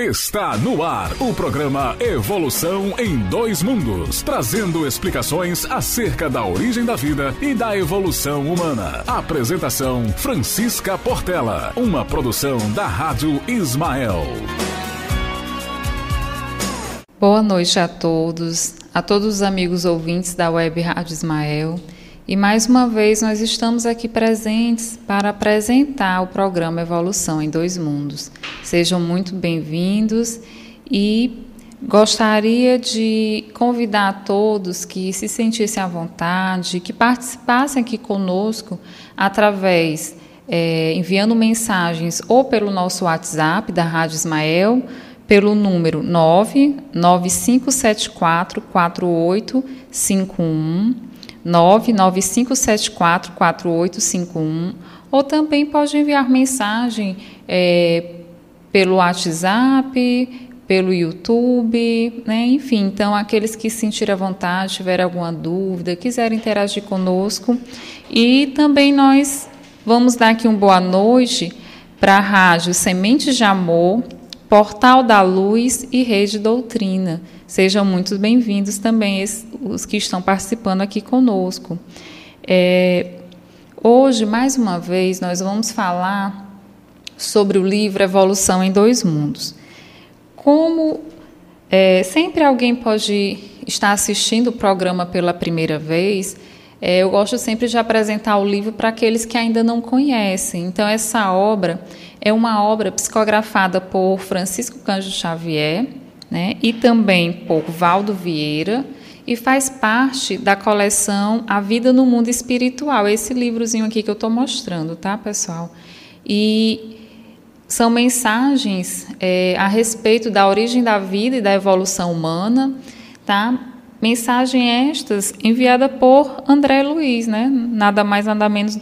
Está no ar o programa Evolução em Dois Mundos, trazendo explicações acerca da origem da vida e da evolução humana. Apresentação Francisca Portela, uma produção da Rádio Ismael. Boa noite a todos, a todos os amigos ouvintes da Web Rádio Ismael. E mais uma vez nós estamos aqui presentes para apresentar o programa Evolução em Dois Mundos. Sejam muito bem-vindos e gostaria de convidar a todos que se sentissem à vontade, que participassem aqui conosco através é, enviando mensagens ou pelo nosso WhatsApp da Rádio Ismael, pelo número 99574 4851 995744851 ou também pode enviar mensagem é, pelo WhatsApp, pelo YouTube, né? enfim. Então, aqueles que sentirem à vontade, tiverem alguma dúvida, quiserem interagir conosco. E também nós vamos dar aqui uma boa noite para a Rádio Sementes de Amor, Portal da Luz e Rede Doutrina. Sejam muito bem-vindos também os que estão participando aqui conosco. É, hoje, mais uma vez, nós vamos falar sobre o livro Evolução em Dois Mundos. Como é, sempre alguém pode estar assistindo o programa pela primeira vez, é, eu gosto sempre de apresentar o livro para aqueles que ainda não conhecem. Então, essa obra é uma obra psicografada por Francisco Cândido Xavier né, e também por Valdo Vieira, e faz parte da coleção A Vida no Mundo Espiritual, esse livrozinho aqui que eu estou mostrando, tá, pessoal? E são mensagens é, a respeito da origem da vida e da evolução humana, tá? Mensagem estas enviada por André Luiz, né? Nada mais, nada menos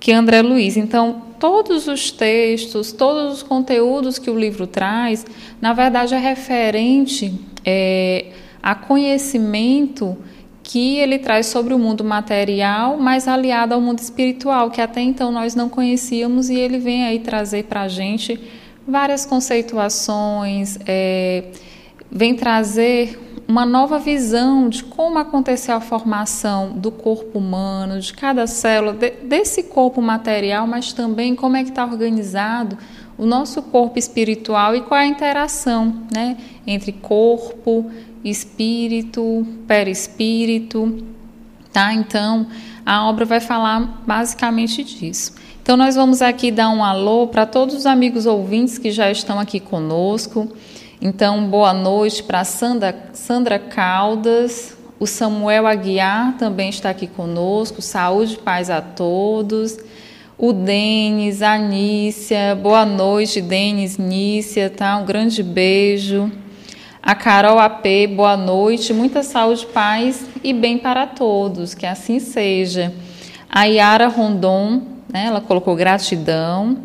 que André Luiz. Então, todos os textos, todos os conteúdos que o livro traz, na verdade é referente é, a conhecimento que ele traz sobre o mundo material, mas aliado ao mundo espiritual, que até então nós não conhecíamos, e ele vem aí trazer para a gente várias conceituações, é, vem trazer uma nova visão de como aconteceu a formação do corpo humano, de cada célula, de, desse corpo material, mas também como é que está organizado o nosso corpo espiritual e qual é a interação né, entre corpo, espírito, perispírito. Tá? Então, a obra vai falar basicamente disso. Então, nós vamos aqui dar um alô para todos os amigos ouvintes que já estão aqui conosco. Então, boa noite para Sandra, Sandra Caldas, o Samuel Aguiar também está aqui conosco. Saúde e paz a todos. O Denis, a Nícia, boa noite, Denis, Nícia, tá? Um grande beijo. A Carol AP, boa noite, muita saúde, paz e bem para todos, que assim seja. A Yara Rondon, né, ela colocou gratidão.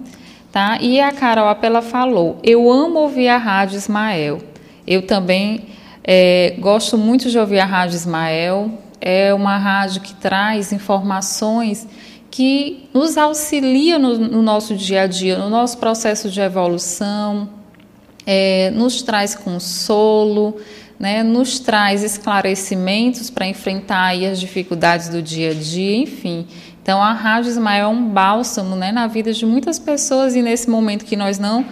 Tá? E a Carol Apela falou: Eu amo ouvir a Rádio Ismael. Eu também é, gosto muito de ouvir a Rádio Ismael. É uma rádio que traz informações que nos auxilia no, no nosso dia a dia, no nosso processo de evolução, é, nos traz consolo, né, nos traz esclarecimentos para enfrentar as dificuldades do dia a dia, enfim. Então, a Rádio Ismael é um bálsamo né, na vida de muitas pessoas e nesse momento que nós não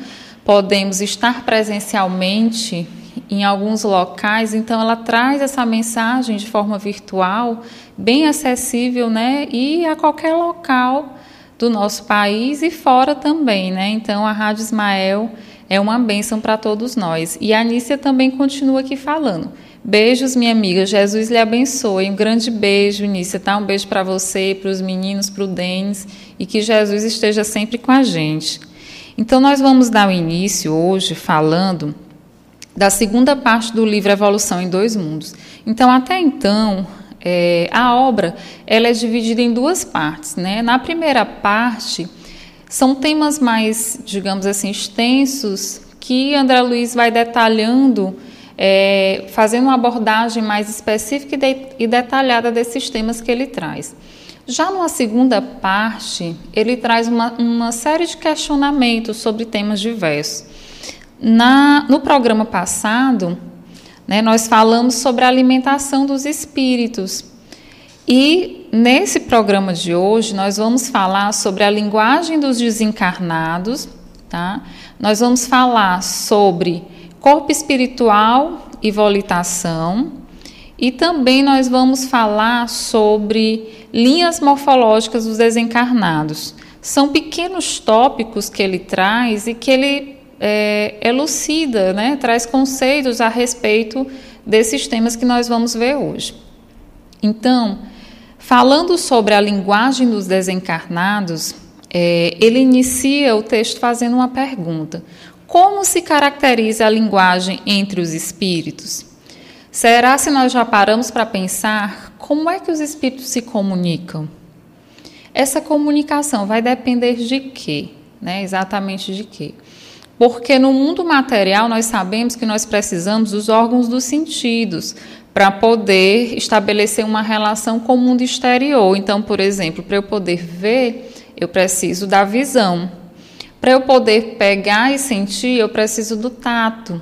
podemos estar presencialmente em alguns locais, então ela traz essa mensagem de forma virtual, bem acessível, né, e a qualquer local do nosso país e fora também, né? Então a Rádio Ismael é uma bênção para todos nós. E a Anícia também continua aqui falando. Beijos, minha amiga. Jesus lhe abençoe. Um grande beijo, Nícia, tá? Um beijo para você, para os meninos, para o Denis e que Jesus esteja sempre com a gente. Então, nós vamos dar o início hoje falando da segunda parte do livro Evolução em Dois Mundos. Então, até então, é, a obra ela é dividida em duas partes. Né? Na primeira parte, são temas mais, digamos assim, extensos que André Luiz vai detalhando é, fazendo uma abordagem mais específica e, de, e detalhada desses temas que ele traz. Já numa segunda parte, ele traz uma, uma série de questionamentos sobre temas diversos. Na, no programa passado, né, nós falamos sobre a alimentação dos espíritos. E nesse programa de hoje, nós vamos falar sobre a linguagem dos desencarnados, tá? Nós vamos falar sobre corpo espiritual e volitação, e também nós vamos falar sobre linhas morfológicas dos desencarnados. São pequenos tópicos que ele traz e que ele é, elucida, né? traz conceitos a respeito desses temas que nós vamos ver hoje. Então, falando sobre a linguagem dos desencarnados, é, ele inicia o texto fazendo uma pergunta: Como se caracteriza a linguagem entre os espíritos? Será se nós já paramos para pensar como é que os espíritos se comunicam? Essa comunicação vai depender de quê? Né? Exatamente de quê? Porque no mundo material nós sabemos que nós precisamos dos órgãos dos sentidos para poder estabelecer uma relação com o mundo exterior. Então, por exemplo, para eu poder ver, eu preciso da visão. Para eu poder pegar e sentir, eu preciso do tato.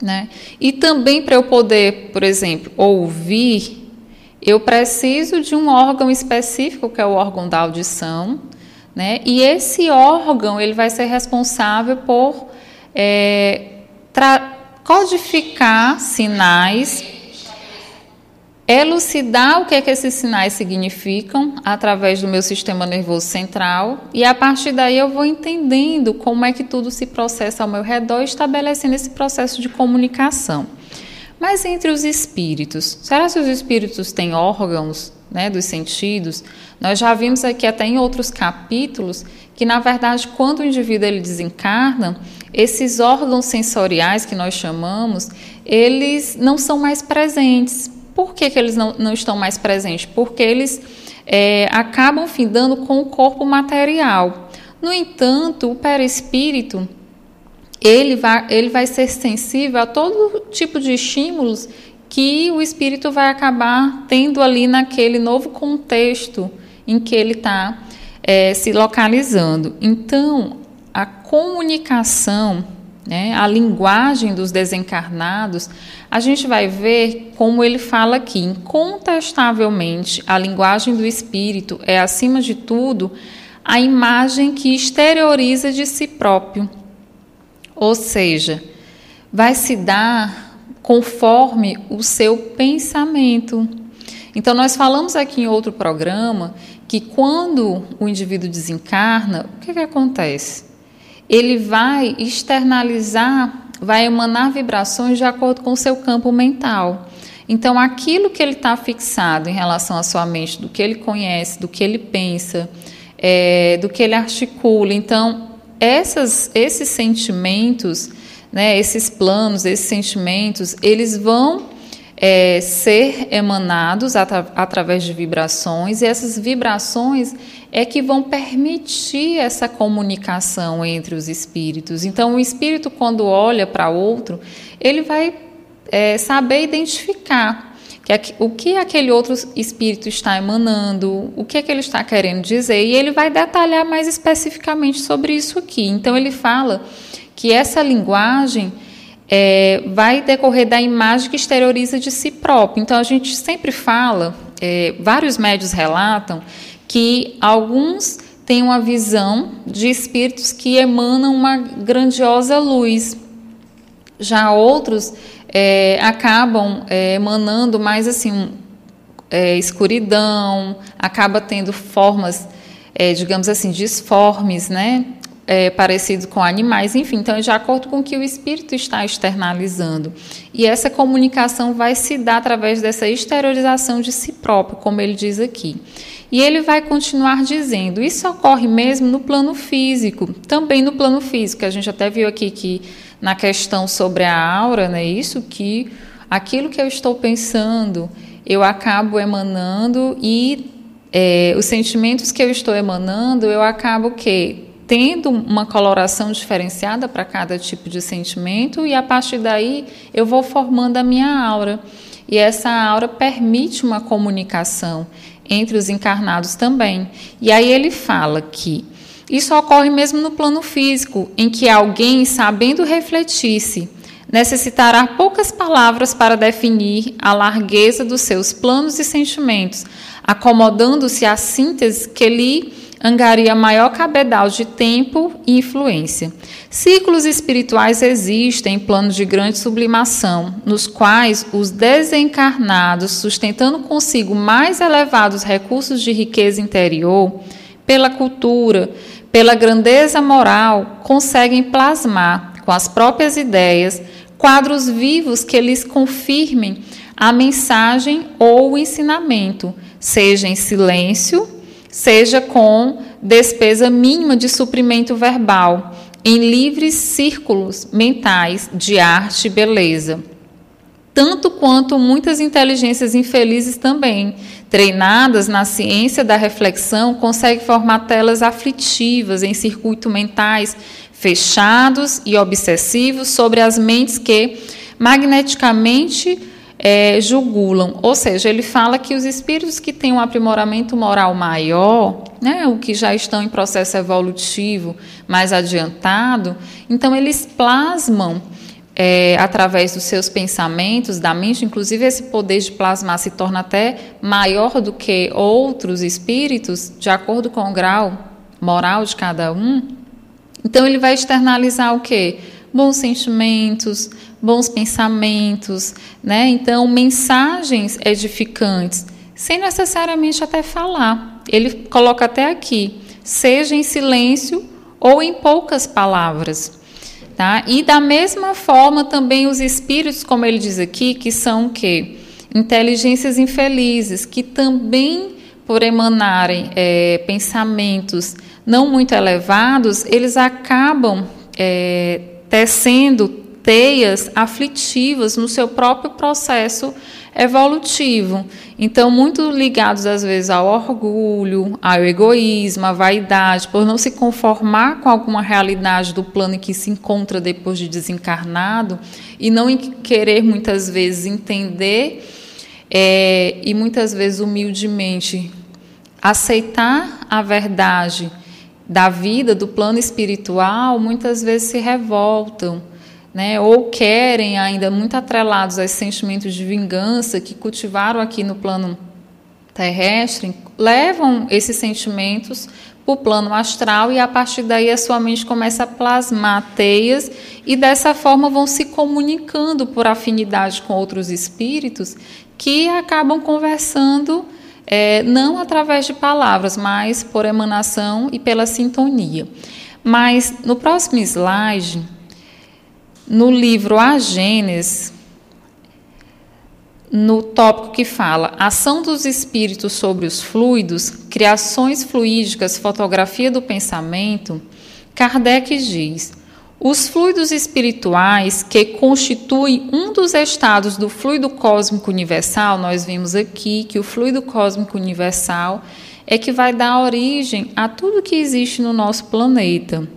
Né? E também para eu poder, por exemplo, ouvir, eu preciso de um órgão específico, que é o órgão da audição, né? E esse órgão ele vai ser responsável por é, codificar sinais, elucidar o que, é que esses sinais significam através do meu sistema nervoso central e a partir daí eu vou entendendo como é que tudo se processa ao meu redor, estabelecendo esse processo de comunicação. Mas entre os espíritos, será que os espíritos têm órgãos né, dos sentidos? Nós já vimos aqui até em outros capítulos que, na verdade, quando o indivíduo ele desencarna, esses órgãos sensoriais que nós chamamos, eles não são mais presentes. Por que, que eles não, não estão mais presentes? Porque eles é, acabam findando com o corpo material. No entanto, o perispírito ele vai, ele vai ser sensível a todo tipo de estímulos que o espírito vai acabar tendo ali naquele novo contexto em que ele está é, se localizando. Então, a comunicação, né, a linguagem dos desencarnados, a gente vai ver como ele fala aqui, incontestavelmente, a linguagem do espírito é, acima de tudo, a imagem que exterioriza de si próprio. Ou seja, vai se dar conforme o seu pensamento. Então, nós falamos aqui em outro programa que quando o indivíduo desencarna, o que, que acontece? Ele vai externalizar, vai emanar vibrações de acordo com o seu campo mental. Então, aquilo que ele está fixado em relação à sua mente, do que ele conhece, do que ele pensa, é, do que ele articula. Então, essas, esses sentimentos, né, esses planos, esses sentimentos, eles vão é, ser emanados atra através de vibrações, e essas vibrações é que vão permitir essa comunicação entre os espíritos. Então, o espírito, quando olha para outro, ele vai é, saber identificar que o que aquele outro espírito está emanando, o que, é que ele está querendo dizer, e ele vai detalhar mais especificamente sobre isso aqui. Então, ele fala que essa linguagem é, vai decorrer da imagem que exterioriza de si próprio. Então, a gente sempre fala, é, vários médios relatam, que alguns têm uma visão de espíritos que emanam uma grandiosa luz. Já outros é, acabam é, emanando mais assim é, escuridão, acaba tendo formas, é, digamos assim, disformes, né? É, parecido com animais, enfim, então de acordo com o que o espírito está externalizando. E essa comunicação vai se dar através dessa exteriorização de si próprio, como ele diz aqui. E ele vai continuar dizendo: isso ocorre mesmo no plano físico, também no plano físico, a gente até viu aqui que na questão sobre a aura, né? Isso que aquilo que eu estou pensando, eu acabo emanando e é, os sentimentos que eu estou emanando, eu acabo que tendo uma coloração diferenciada para cada tipo de sentimento e a partir daí eu vou formando a minha aura. E essa aura permite uma comunicação entre os encarnados também. E aí ele fala que Isso ocorre mesmo no plano físico, em que alguém, sabendo refletir-se, necessitará poucas palavras para definir a largueza dos seus planos e sentimentos, acomodando-se à síntese que lhe angaria maior cabedal de tempo e influência. Círculos espirituais existem em planos de grande sublimação, nos quais os desencarnados, sustentando consigo mais elevados recursos de riqueza interior, pela cultura, pela grandeza moral, conseguem plasmar, com as próprias ideias, quadros vivos que lhes confirmem a mensagem ou o ensinamento, seja em silêncio, seja com despesa mínima de suprimento verbal, em livres círculos mentais de arte e beleza. Tanto quanto muitas inteligências infelizes também, treinadas na ciência da reflexão, conseguem formar telas aflitivas em circuitos mentais fechados e obsessivos sobre as mentes que magneticamente é, jugulam. Ou seja, ele fala que os espíritos que têm um aprimoramento moral maior, né, o que já estão em processo evolutivo mais adiantado, então eles plasmam é, através dos seus pensamentos, da mente, inclusive esse poder de plasmar se torna até maior do que outros espíritos, de acordo com o grau moral de cada um. Então ele vai externalizar o quê? Bons sentimentos, bons pensamentos, né? Então, mensagens edificantes, sem necessariamente até falar. Ele coloca até aqui, seja em silêncio ou em poucas palavras. Tá? E da mesma forma também os espíritos, como ele diz aqui, que são o quê? Inteligências infelizes, que também, por emanarem é, pensamentos não muito elevados, eles acabam é, tecendo teias aflitivas no seu próprio processo evolutivo. Então, muito ligados às vezes ao orgulho, ao egoísmo, à vaidade, por não se conformar com alguma realidade do plano em que se encontra depois de desencarnado e não querer muitas vezes entender é, e muitas vezes humildemente aceitar a verdade da vida, do plano espiritual, muitas vezes se revoltam né, ou querem ainda muito atrelados a sentimentos de vingança que cultivaram aqui no plano terrestre, levam esses sentimentos para o plano astral e a partir daí a sua mente começa a plasmar teias e dessa forma vão se comunicando por afinidade com outros espíritos que acabam conversando é, não através de palavras, mas por emanação e pela sintonia. Mas no próximo slide no livro A Gênesis, no tópico que fala Ação dos espíritos sobre os fluidos, criações fluídicas, fotografia do pensamento, Kardec diz: os fluidos espirituais que constituem um dos estados do fluido cósmico universal, nós vimos aqui que o fluido cósmico universal é que vai dar origem a tudo que existe no nosso planeta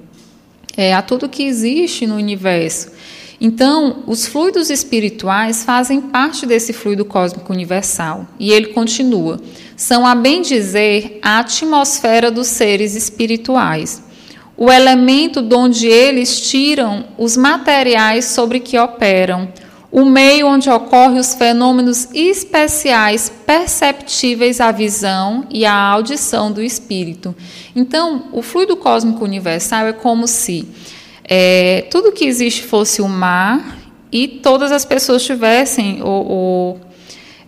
é, a tudo que existe no universo. Então, os fluidos espirituais fazem parte desse fluido cósmico universal. E ele continua: são, a bem dizer, a atmosfera dos seres espirituais, o elemento de onde eles tiram os materiais sobre que operam, o meio onde ocorrem os fenômenos especiais perceptíveis à visão e à audição do espírito. Então, o fluido cósmico universal é como se é, tudo que existe fosse o mar e todas as pessoas tivessem, ou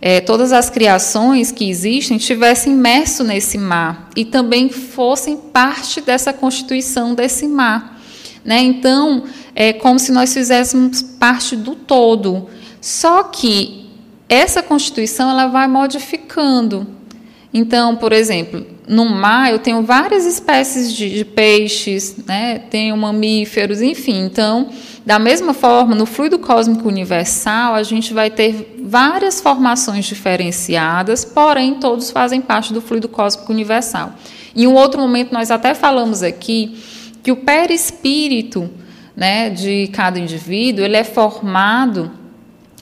é, todas as criações que existem tivessem imerso nesse mar e também fossem parte dessa constituição desse mar. Né? Então, é como se nós fizéssemos parte do todo. Só que essa constituição ela vai modificando. Então, por exemplo, no mar eu tenho várias espécies de, de peixes, né? tenho mamíferos, enfim. Então, da mesma forma, no fluido cósmico universal, a gente vai ter várias formações diferenciadas, porém todos fazem parte do fluido cósmico universal. Em um outro momento, nós até falamos aqui que o perispírito né, de cada indivíduo ele é formado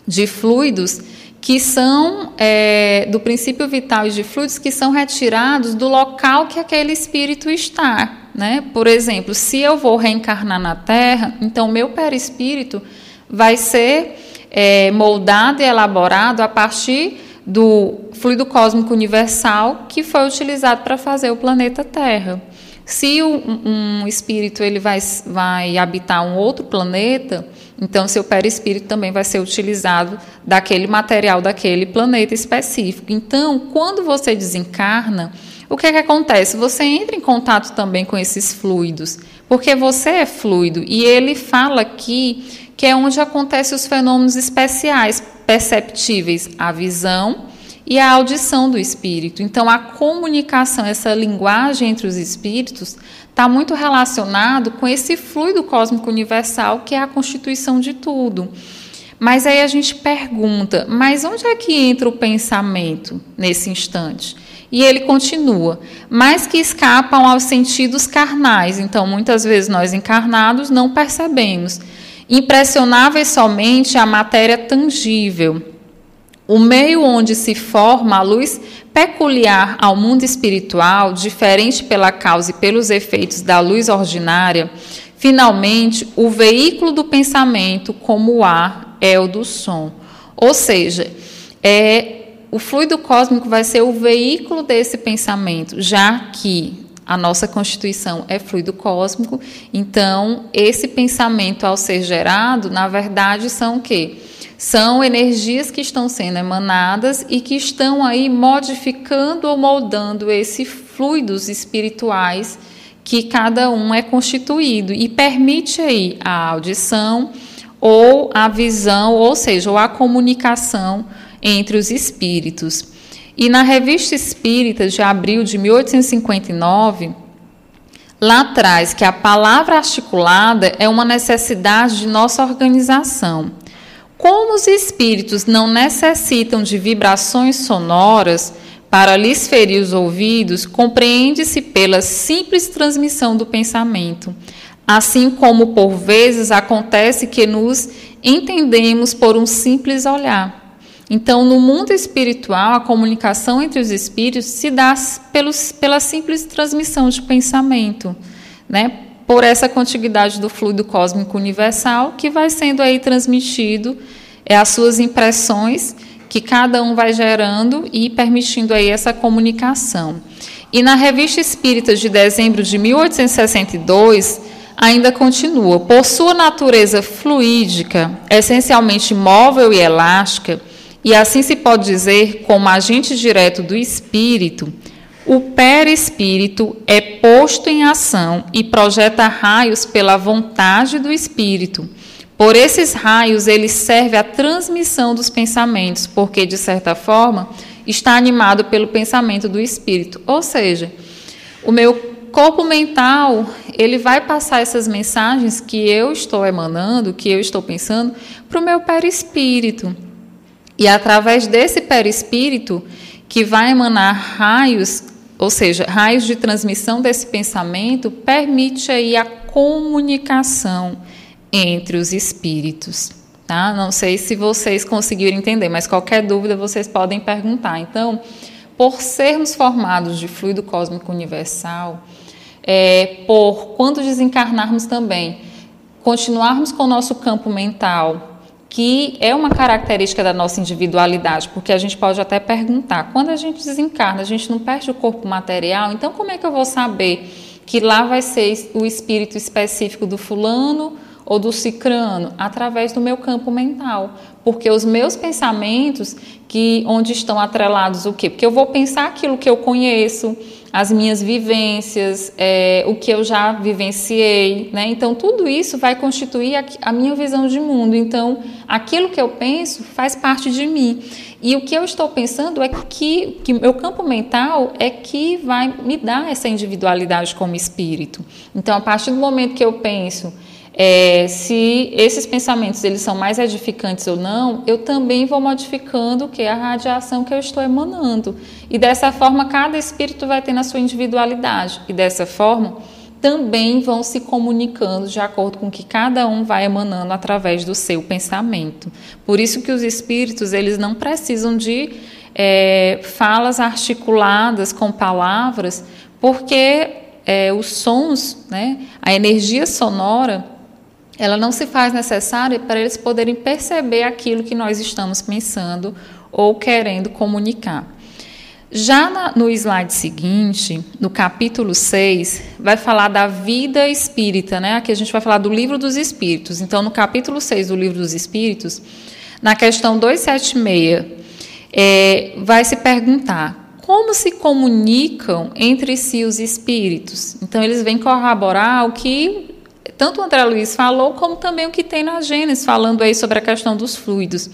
de fluidos que são é, do princípio vital e de fluidos que são retirados do local que aquele espírito está. Né? Por exemplo, se eu vou reencarnar na Terra, então meu perispírito vai ser é, moldado e elaborado a partir do fluido cósmico universal que foi utilizado para fazer o planeta Terra. Se um, um espírito ele vai, vai habitar um outro planeta, então seu perispírito também vai ser utilizado daquele material daquele planeta específico. Então, quando você desencarna, o que, é que acontece? Você entra em contato também com esses fluidos, porque você é fluido e ele fala aqui que é onde acontecem os fenômenos especiais perceptíveis, a visão e a audição do espírito. Então, a comunicação, essa linguagem entre os espíritos, está muito relacionado com esse fluido cósmico universal que é a constituição de tudo. Mas aí a gente pergunta, mas onde é que entra o pensamento nesse instante? E ele continua, mas que escapam aos sentidos carnais. Então, muitas vezes nós encarnados não percebemos impressionáveis somente a matéria tangível. O meio onde se forma a luz peculiar ao mundo espiritual, diferente pela causa e pelos efeitos da luz ordinária, finalmente, o veículo do pensamento, como o ar, é o do som. Ou seja, é, o fluido cósmico vai ser o veículo desse pensamento, já que a nossa constituição é fluido cósmico, então esse pensamento ao ser gerado, na verdade, são o quê? São energias que estão sendo emanadas e que estão aí modificando ou moldando esses fluidos espirituais que cada um é constituído e permite aí a audição ou a visão, ou seja, ou a comunicação entre os espíritos. E na Revista Espírita de abril de 1859, lá atrás que a palavra articulada é uma necessidade de nossa organização. Como os espíritos não necessitam de vibrações sonoras para lhes ferir os ouvidos, compreende-se pela simples transmissão do pensamento, assim como por vezes acontece que nos entendemos por um simples olhar. Então, no mundo espiritual, a comunicação entre os espíritos se dá pelos, pela simples transmissão de pensamento, né? por essa contiguidade do fluido cósmico universal que vai sendo aí transmitido é as suas impressões que cada um vai gerando e permitindo aí essa comunicação. E na Revista Espírita de dezembro de 1862, ainda continua: por sua natureza fluídica, essencialmente móvel e elástica, e assim se pode dizer, como agente direto do espírito, o perispírito é posto em ação e projeta raios pela vontade do espírito. Por esses raios, ele serve à transmissão dos pensamentos, porque, de certa forma, está animado pelo pensamento do espírito. Ou seja, o meu corpo mental, ele vai passar essas mensagens que eu estou emanando, que eu estou pensando, para o meu perispírito. E através desse perispírito, que vai emanar raios, ou seja, raios de transmissão desse pensamento, permite aí a comunicação entre os espíritos. Tá? Não sei se vocês conseguiram entender, mas qualquer dúvida vocês podem perguntar. Então, por sermos formados de fluido cósmico universal, é, por quando desencarnarmos também, continuarmos com o nosso campo mental que é uma característica da nossa individualidade, porque a gente pode até perguntar: quando a gente desencarna, a gente não perde o corpo material, então como é que eu vou saber que lá vai ser o espírito específico do fulano ou do cicrano? Através do meu campo mental. Porque os meus pensamentos, que onde estão atrelados o quê? Porque eu vou pensar aquilo que eu conheço, as minhas vivências, é, o que eu já vivenciei, né? Então tudo isso vai constituir a, a, minha visão de mundo. Então aquilo que eu penso faz parte de mim. E o que eu estou pensando é que que meu campo mental é que vai me dar essa individualidade como espírito. Então a partir do momento que eu penso é, se esses pensamentos eles são mais edificantes ou não, eu também vou modificando o que a radiação que eu estou emanando. E dessa forma cada espírito vai tendo a sua individualidade e dessa forma também vão se comunicando de acordo com o que cada um vai emanando através do seu pensamento. Por isso que os espíritos eles não precisam de é, falas articuladas com palavras, porque é, os sons, né, a energia sonora, ela não se faz necessária para eles poderem perceber aquilo que nós estamos pensando ou querendo comunicar. Já na, no slide seguinte, no capítulo 6, vai falar da vida espírita, né? Aqui a gente vai falar do livro dos espíritos. Então, no capítulo 6 do livro dos espíritos, na questão 276, é, vai se perguntar como se comunicam entre si os espíritos. Então, eles vêm corroborar o que tanto o André Luiz falou, como também o que tem na Gênesis, falando aí sobre a questão dos fluidos.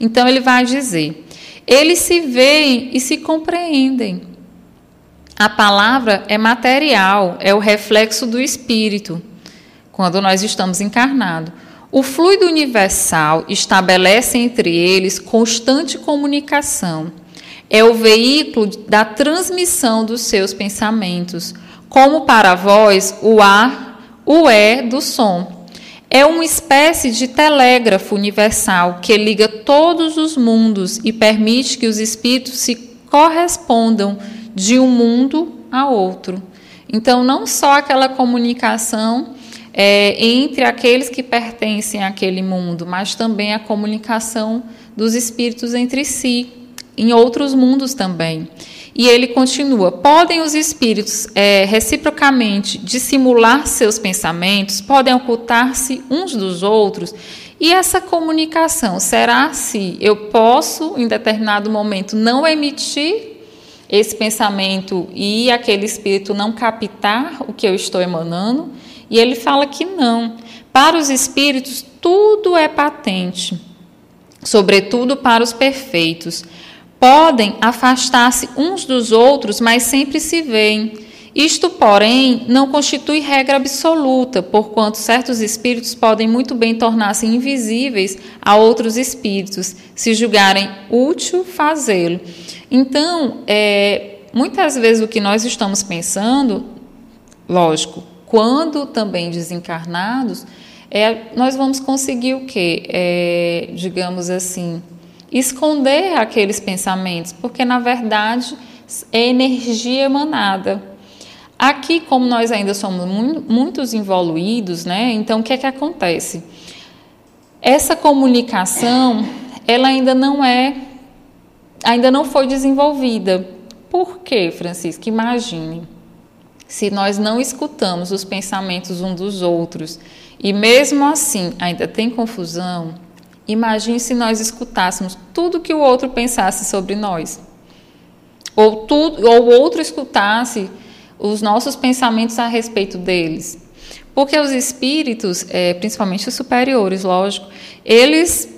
Então, ele vai dizer eles se veem e se compreendem. A palavra é material, é o reflexo do espírito, quando nós estamos encarnados. O fluido universal estabelece entre eles constante comunicação. É o veículo da transmissão dos seus pensamentos, como para vós o ar o é do som. É uma espécie de telégrafo universal que liga todos os mundos e permite que os espíritos se correspondam de um mundo a outro. Então, não só aquela comunicação é, entre aqueles que pertencem àquele mundo, mas também a comunicação dos espíritos entre si, em outros mundos também. E ele continua: podem os espíritos é, reciprocamente dissimular seus pensamentos, podem ocultar-se uns dos outros. E essa comunicação será se eu posso, em determinado momento, não emitir esse pensamento e aquele espírito não captar o que eu estou emanando? E ele fala que não. Para os espíritos, tudo é patente, sobretudo para os perfeitos. Podem afastar-se uns dos outros, mas sempre se veem. Isto, porém, não constitui regra absoluta, porquanto certos espíritos podem muito bem tornar-se invisíveis a outros espíritos, se julgarem útil fazê-lo. Então, é, muitas vezes o que nós estamos pensando, lógico, quando também desencarnados, é, nós vamos conseguir o quê? É, digamos assim, esconder aqueles pensamentos, porque na verdade é energia emanada. Aqui, como nós ainda somos muitos evoluídos, né? Então, o que é que acontece? Essa comunicação, ela ainda não é, ainda não foi desenvolvida. Por quê, Francisco? Imagine, se nós não escutamos os pensamentos uns dos outros e mesmo assim ainda tem confusão, Imagine se nós escutássemos tudo que o outro pensasse sobre nós. Ou, tudo, ou o outro escutasse os nossos pensamentos a respeito deles. Porque os espíritos, é, principalmente os superiores, lógico, eles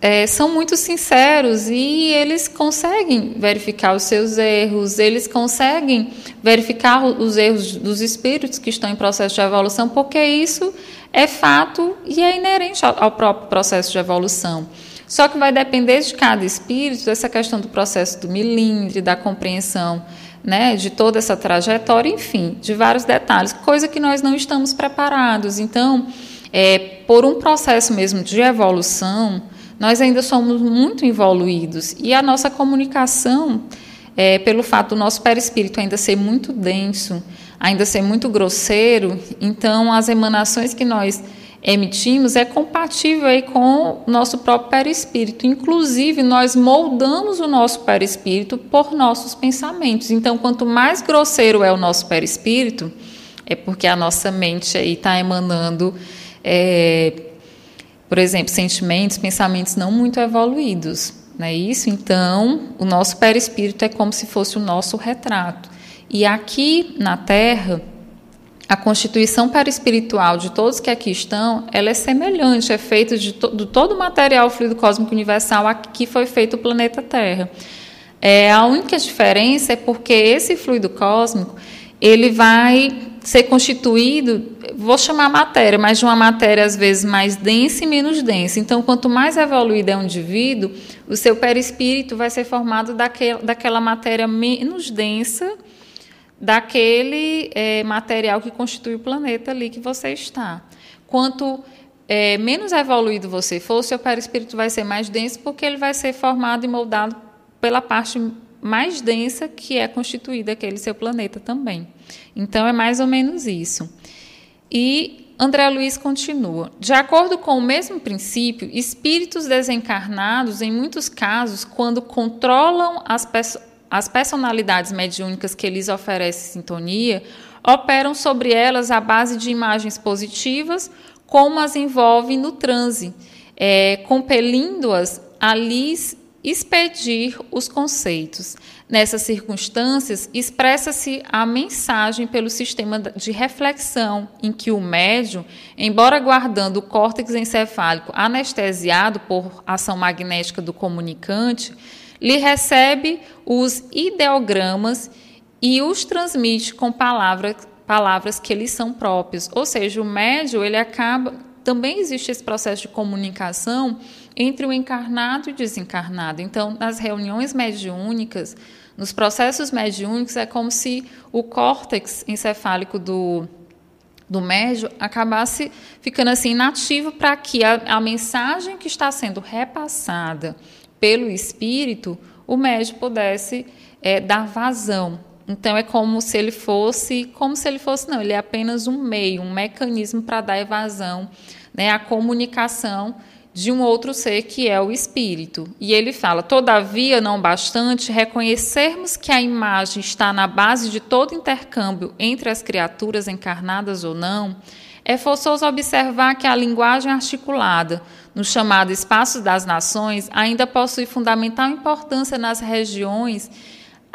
é, são muito sinceros e eles conseguem verificar os seus erros, eles conseguem verificar os erros dos espíritos que estão em processo de evolução, porque isso é fato e é inerente ao próprio processo de evolução. Só que vai depender de cada espírito, essa questão do processo do milímetro, da compreensão né, de toda essa trajetória, enfim, de vários detalhes, coisa que nós não estamos preparados. Então, é, por um processo mesmo de evolução, nós ainda somos muito evoluídos e a nossa comunicação, é, pelo fato do nosso perispírito ainda ser muito denso, ainda ser muito grosseiro, então as emanações que nós emitimos é compatível aí com o nosso próprio perispírito. Inclusive, nós moldamos o nosso perispírito por nossos pensamentos. Então, quanto mais grosseiro é o nosso perispírito, é porque a nossa mente aí está emanando, é, por exemplo, sentimentos, pensamentos não muito evoluídos. Não é isso? Então, o nosso perispírito é como se fosse o nosso retrato. E aqui na Terra, a constituição perispiritual de todos que aqui estão, ela é semelhante, é feita de, to, de todo o material fluido cósmico universal aqui foi feito o planeta Terra. É, a única diferença é porque esse fluido cósmico ele vai ser constituído, vou chamar matéria, mas de uma matéria às vezes mais densa e menos densa. Então, quanto mais evoluído é um indivíduo, o seu perispírito vai ser formado daquela matéria menos densa daquele é, material que constitui o planeta ali que você está. Quanto é, menos evoluído você for, o seu perispírito vai ser mais denso porque ele vai ser formado e moldado pela parte mais densa que é constituída aquele seu planeta também. Então é mais ou menos isso. E André Luiz continua: de acordo com o mesmo princípio, espíritos desencarnados, em muitos casos, quando controlam as, as personalidades mediúnicas que lhes oferecem sintonia, operam sobre elas à base de imagens positivas, como as envolvem no transe, é, compelindo-as a lhes expedir os conceitos. Nessas circunstâncias, expressa-se a mensagem pelo sistema de reflexão, em que o médium, embora guardando o córtex encefálico anestesiado por ação magnética do comunicante, lhe recebe os ideogramas e os transmite com palavras, palavras que lhe são próprias. Ou seja, o médium ele acaba também existe esse processo de comunicação entre o encarnado e o desencarnado. Então, nas reuniões mediúnicas, nos processos mediúnicos, é como se o córtex encefálico do, do médium acabasse ficando assim inativo para que a, a mensagem que está sendo repassada pelo espírito, o médium pudesse é, dar vazão. Então é como se ele fosse, como se ele fosse, não, ele é apenas um meio, um mecanismo para dar evasão, né, a comunicação de um outro ser que é o espírito. E ele fala: todavia, não bastante reconhecermos que a imagem está na base de todo intercâmbio entre as criaturas encarnadas ou não, é forçoso observar que a linguagem articulada, no chamado espaço das nações, ainda possui fundamental importância nas regiões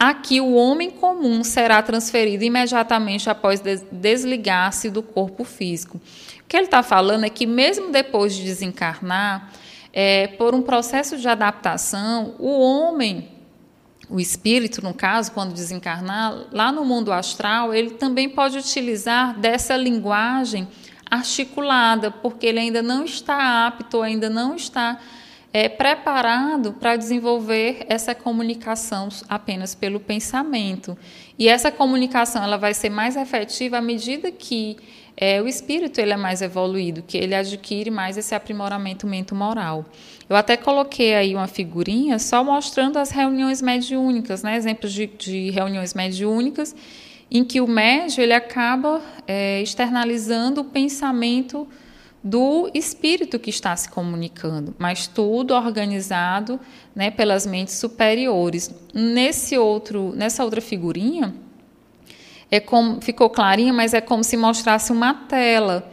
Aqui, o homem comum será transferido imediatamente após desligar-se do corpo físico. O que ele está falando é que, mesmo depois de desencarnar, é, por um processo de adaptação, o homem, o espírito, no caso, quando desencarnar, lá no mundo astral, ele também pode utilizar dessa linguagem articulada, porque ele ainda não está apto, ainda não está é, preparado para desenvolver essa comunicação apenas pelo pensamento. E essa comunicação ela vai ser mais efetiva à medida que é, o espírito ele é mais evoluído, que ele adquire mais esse aprimoramento mento-moral. Eu até coloquei aí uma figurinha só mostrando as reuniões mediúnicas, né? exemplos de, de reuniões mediúnicas, em que o médio ele acaba é, externalizando o pensamento do espírito que está se comunicando, mas tudo organizado né, pelas mentes superiores. Nesse outro, nessa outra figurinha, é como, ficou clarinha, mas é como se mostrasse uma tela.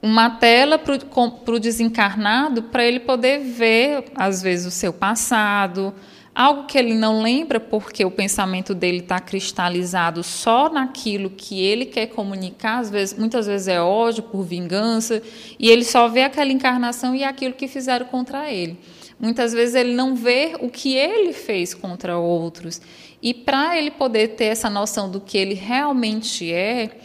Uma tela para o desencarnado, para ele poder ver, às vezes, o seu passado, algo que ele não lembra porque o pensamento dele está cristalizado só naquilo que ele quer comunicar, às vezes, muitas vezes é ódio por vingança, e ele só vê aquela encarnação e aquilo que fizeram contra ele. Muitas vezes ele não vê o que ele fez contra outros. E para ele poder ter essa noção do que ele realmente é,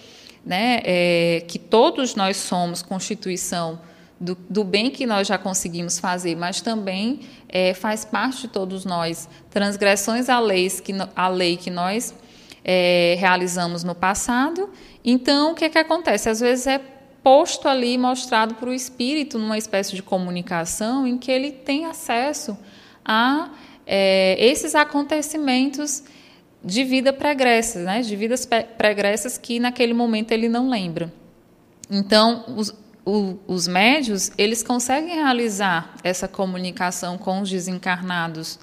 né, é, que todos nós somos constituição do, do, bem que nós já conseguimos fazer, mas também é, faz parte de todos nós transgressões à lei que, à lei que nós é, realizamos no passado. Então, o que, é que acontece? Às vezes é posto ali, mostrado para o espírito, numa espécie de comunicação, em que ele tem acesso a é, esses acontecimentos de vida pregressas, né? de vidas pregressas que naquele momento ele não lembra. Então, os, o, os médios eles conseguem realizar essa comunicação com os desencarnados.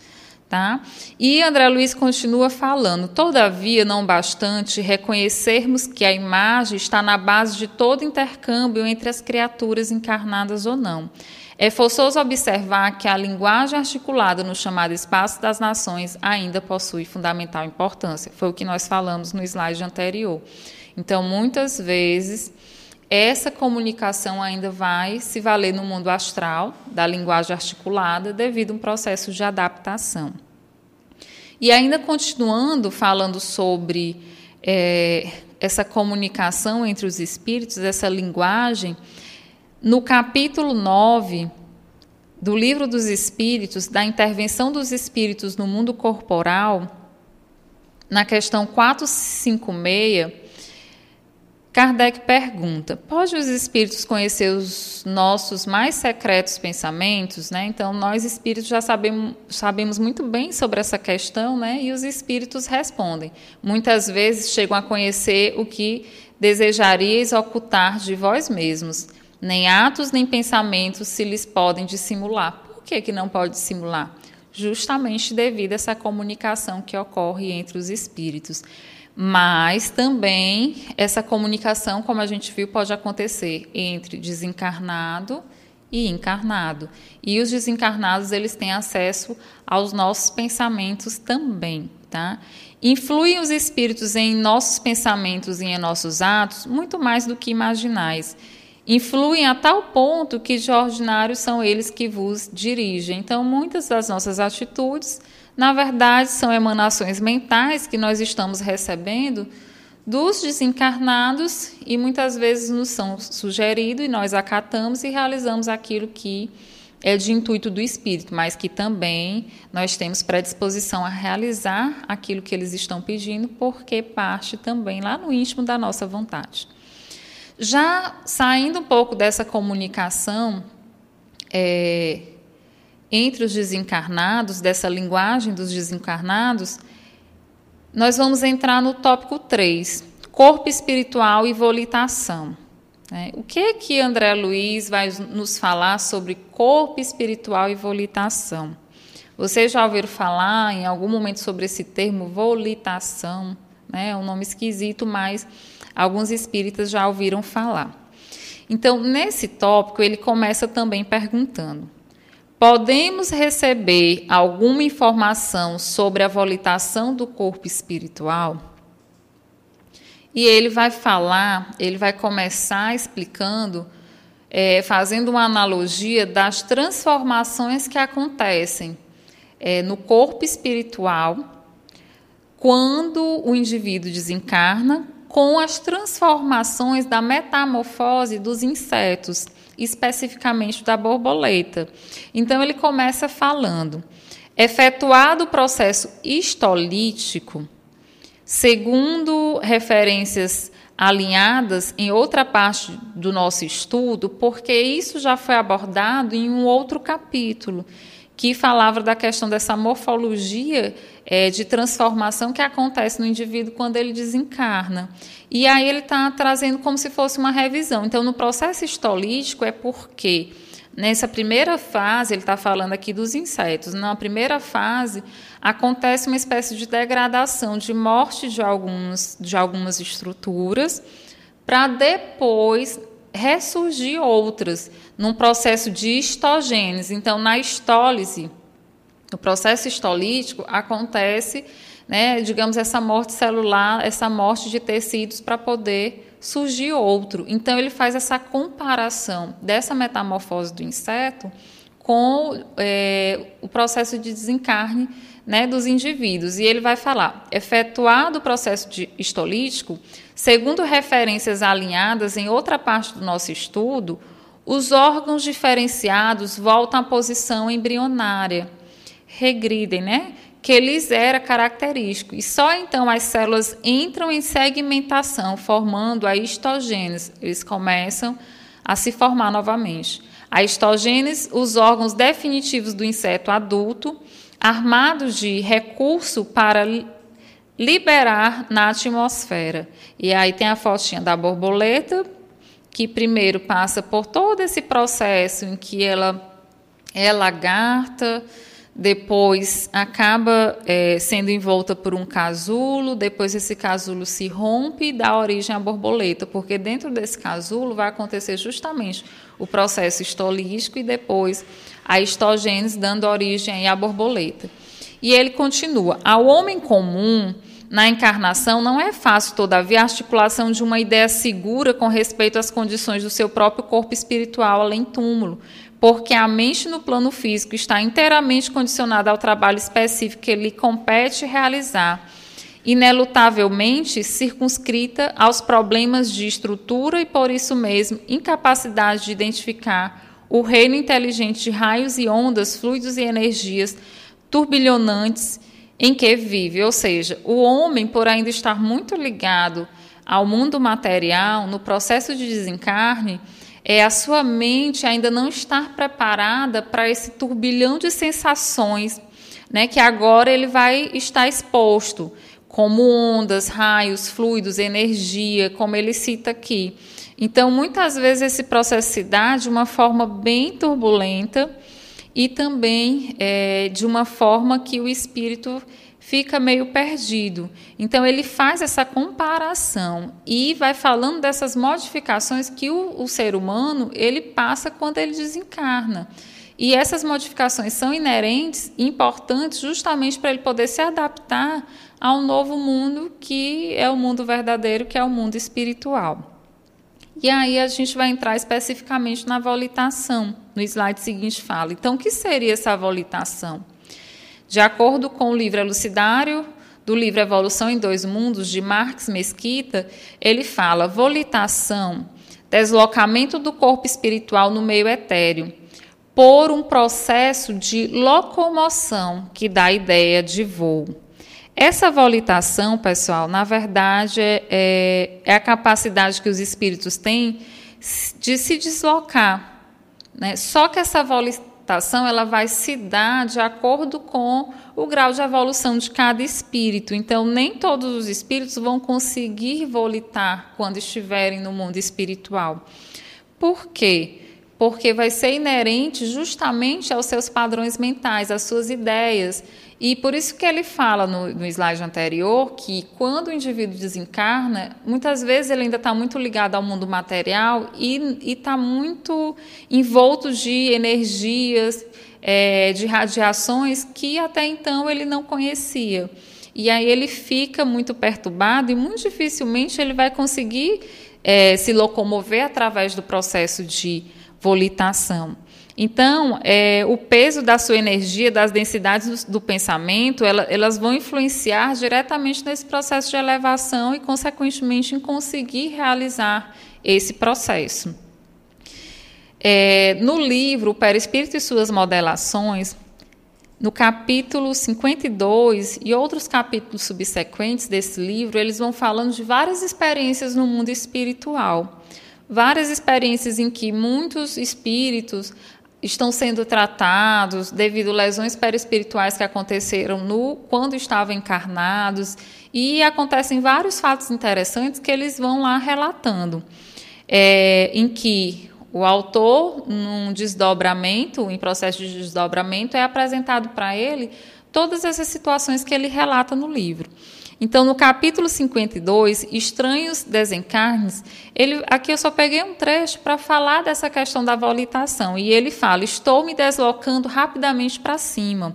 Tá? E André Luiz continua falando: todavia, não bastante reconhecermos que a imagem está na base de todo intercâmbio entre as criaturas encarnadas ou não. É forçoso observar que a linguagem articulada no chamado espaço das nações ainda possui fundamental importância. Foi o que nós falamos no slide anterior. Então, muitas vezes essa comunicação ainda vai se valer no mundo astral, da linguagem articulada, devido a um processo de adaptação. E ainda continuando falando sobre é, essa comunicação entre os espíritos, essa linguagem, no capítulo 9 do Livro dos Espíritos, da intervenção dos espíritos no mundo corporal, na questão 456, Kardec pergunta: pode os espíritos conhecer os nossos mais secretos pensamentos? Né? Então, nós espíritos já sabemos, sabemos muito bem sobre essa questão, né? e os espíritos respondem. Muitas vezes chegam a conhecer o que desejaríeis ocultar de vós mesmos. Nem atos nem pensamentos se lhes podem dissimular. Por que, que não pode dissimular? Justamente devido a essa comunicação que ocorre entre os espíritos. Mas também essa comunicação, como a gente viu, pode acontecer entre desencarnado e encarnado. E os desencarnados, eles têm acesso aos nossos pensamentos também, tá? Influem os espíritos em nossos pensamentos e em nossos atos muito mais do que imaginais. Influem a tal ponto que de ordinário são eles que vos dirigem. Então, muitas das nossas atitudes na verdade, são emanações mentais que nós estamos recebendo dos desencarnados e muitas vezes nos são sugeridos e nós acatamos e realizamos aquilo que é de intuito do espírito, mas que também nós temos predisposição a realizar aquilo que eles estão pedindo, porque parte também lá no íntimo da nossa vontade. Já saindo um pouco dessa comunicação é, entre os desencarnados, dessa linguagem dos desencarnados, nós vamos entrar no tópico 3, corpo espiritual e volitação. Né? O que que André Luiz vai nos falar sobre corpo espiritual e volitação? Vocês já ouviram falar em algum momento sobre esse termo volitação? Né? É um nome esquisito, mas alguns espíritas já ouviram falar. Então, nesse tópico, ele começa também perguntando: Podemos receber alguma informação sobre a volitação do corpo espiritual? E ele vai falar, ele vai começar explicando, é, fazendo uma analogia das transformações que acontecem é, no corpo espiritual quando o indivíduo desencarna, com as transformações da metamorfose dos insetos especificamente da borboleta. Então ele começa falando: efetuado o processo histolítico, segundo referências alinhadas em outra parte do nosso estudo, porque isso já foi abordado em um outro capítulo que falava da questão dessa morfologia é, de transformação que acontece no indivíduo quando ele desencarna. E aí ele está trazendo como se fosse uma revisão. Então, no processo histolítico é porque nessa primeira fase, ele está falando aqui dos insetos, na primeira fase acontece uma espécie de degradação, de morte de, alguns, de algumas estruturas, para depois ressurgir outras num processo de histogênese. Então, na histólise, no processo histolítico, acontece, né, digamos, essa morte celular, essa morte de tecidos para poder surgir outro. Então, ele faz essa comparação dessa metamorfose do inseto com é, o processo de desencarne né, dos indivíduos. E ele vai falar: efetuado o processo histolítico, segundo referências alinhadas em outra parte do nosso estudo, os órgãos diferenciados voltam à posição embrionária, regridem, né? Que lhes era característico, e só então as células entram em segmentação, formando a histogênese. Eles começam a se formar novamente. A histogênese, os órgãos definitivos do inseto adulto, armados de recurso para liberar na atmosfera. E aí tem a fotinha da borboleta, que primeiro passa por todo esse processo em que ela é lagarta, depois acaba é, sendo envolta por um casulo, depois esse casulo se rompe e dá origem à borboleta, porque dentro desse casulo vai acontecer justamente o processo histolístico e depois a histogênese dando origem à borboleta. E ele continua: ao homem comum, na encarnação, não é fácil, todavia, a articulação de uma ideia segura com respeito às condições do seu próprio corpo espiritual além túmulo, porque a mente no plano físico está inteiramente condicionada ao trabalho específico que lhe compete realizar, inelutavelmente circunscrita aos problemas de estrutura e, por isso mesmo, incapacidade de identificar o reino inteligente de raios e ondas, fluidos e energias turbilhonantes em que vive. Ou seja, o homem, por ainda estar muito ligado ao mundo material, no processo de desencarne, é a sua mente ainda não estar preparada para esse turbilhão de sensações, né, que agora ele vai estar exposto, como ondas, raios, fluidos, energia, como ele cita aqui. Então, muitas vezes esse processo se dá de uma forma bem turbulenta e também é, de uma forma que o espírito fica meio perdido. Então ele faz essa comparação e vai falando dessas modificações que o, o ser humano ele passa quando ele desencarna. E essas modificações são inerentes importantes justamente para ele poder se adaptar ao novo mundo que é o mundo verdadeiro, que é o mundo espiritual. E aí a gente vai entrar especificamente na volitação. No slide seguinte fala. Então, o que seria essa volitação? De acordo com o livro Elucidário, do livro Evolução em Dois Mundos, de Marx Mesquita, ele fala volitação, deslocamento do corpo espiritual no meio etéreo, por um processo de locomoção que dá a ideia de voo. Essa volitação, pessoal, na verdade é, é a capacidade que os espíritos têm de se deslocar. Né? Só que essa volitação ela vai se dar de acordo com o grau de evolução de cada espírito. Então, nem todos os espíritos vão conseguir volitar quando estiverem no mundo espiritual. Por quê? Porque vai ser inerente justamente aos seus padrões mentais, às suas ideias. E por isso que ele fala no, no slide anterior que quando o indivíduo desencarna, muitas vezes ele ainda está muito ligado ao mundo material e está muito envolto de energias, é, de radiações que até então ele não conhecia. E aí ele fica muito perturbado e muito dificilmente ele vai conseguir é, se locomover através do processo de volitação. Então, é, o peso da sua energia, das densidades do, do pensamento, ela, elas vão influenciar diretamente nesse processo de elevação e, consequentemente, em conseguir realizar esse processo. É, no livro Perispírito e Suas Modelações, no capítulo 52 e outros capítulos subsequentes desse livro, eles vão falando de várias experiências no mundo espiritual. Várias experiências em que muitos espíritos estão sendo tratados devido lesões perispirituais que aconteceram no quando estavam encarnados e acontecem vários fatos interessantes que eles vão lá relatando, é, em que o autor, num desdobramento, em processo de desdobramento, é apresentado para ele todas essas situações que ele relata no livro. Então, no capítulo 52, Estranhos Desencarnes, ele, aqui eu só peguei um trecho para falar dessa questão da volitação. E ele fala: Estou me deslocando rapidamente para cima.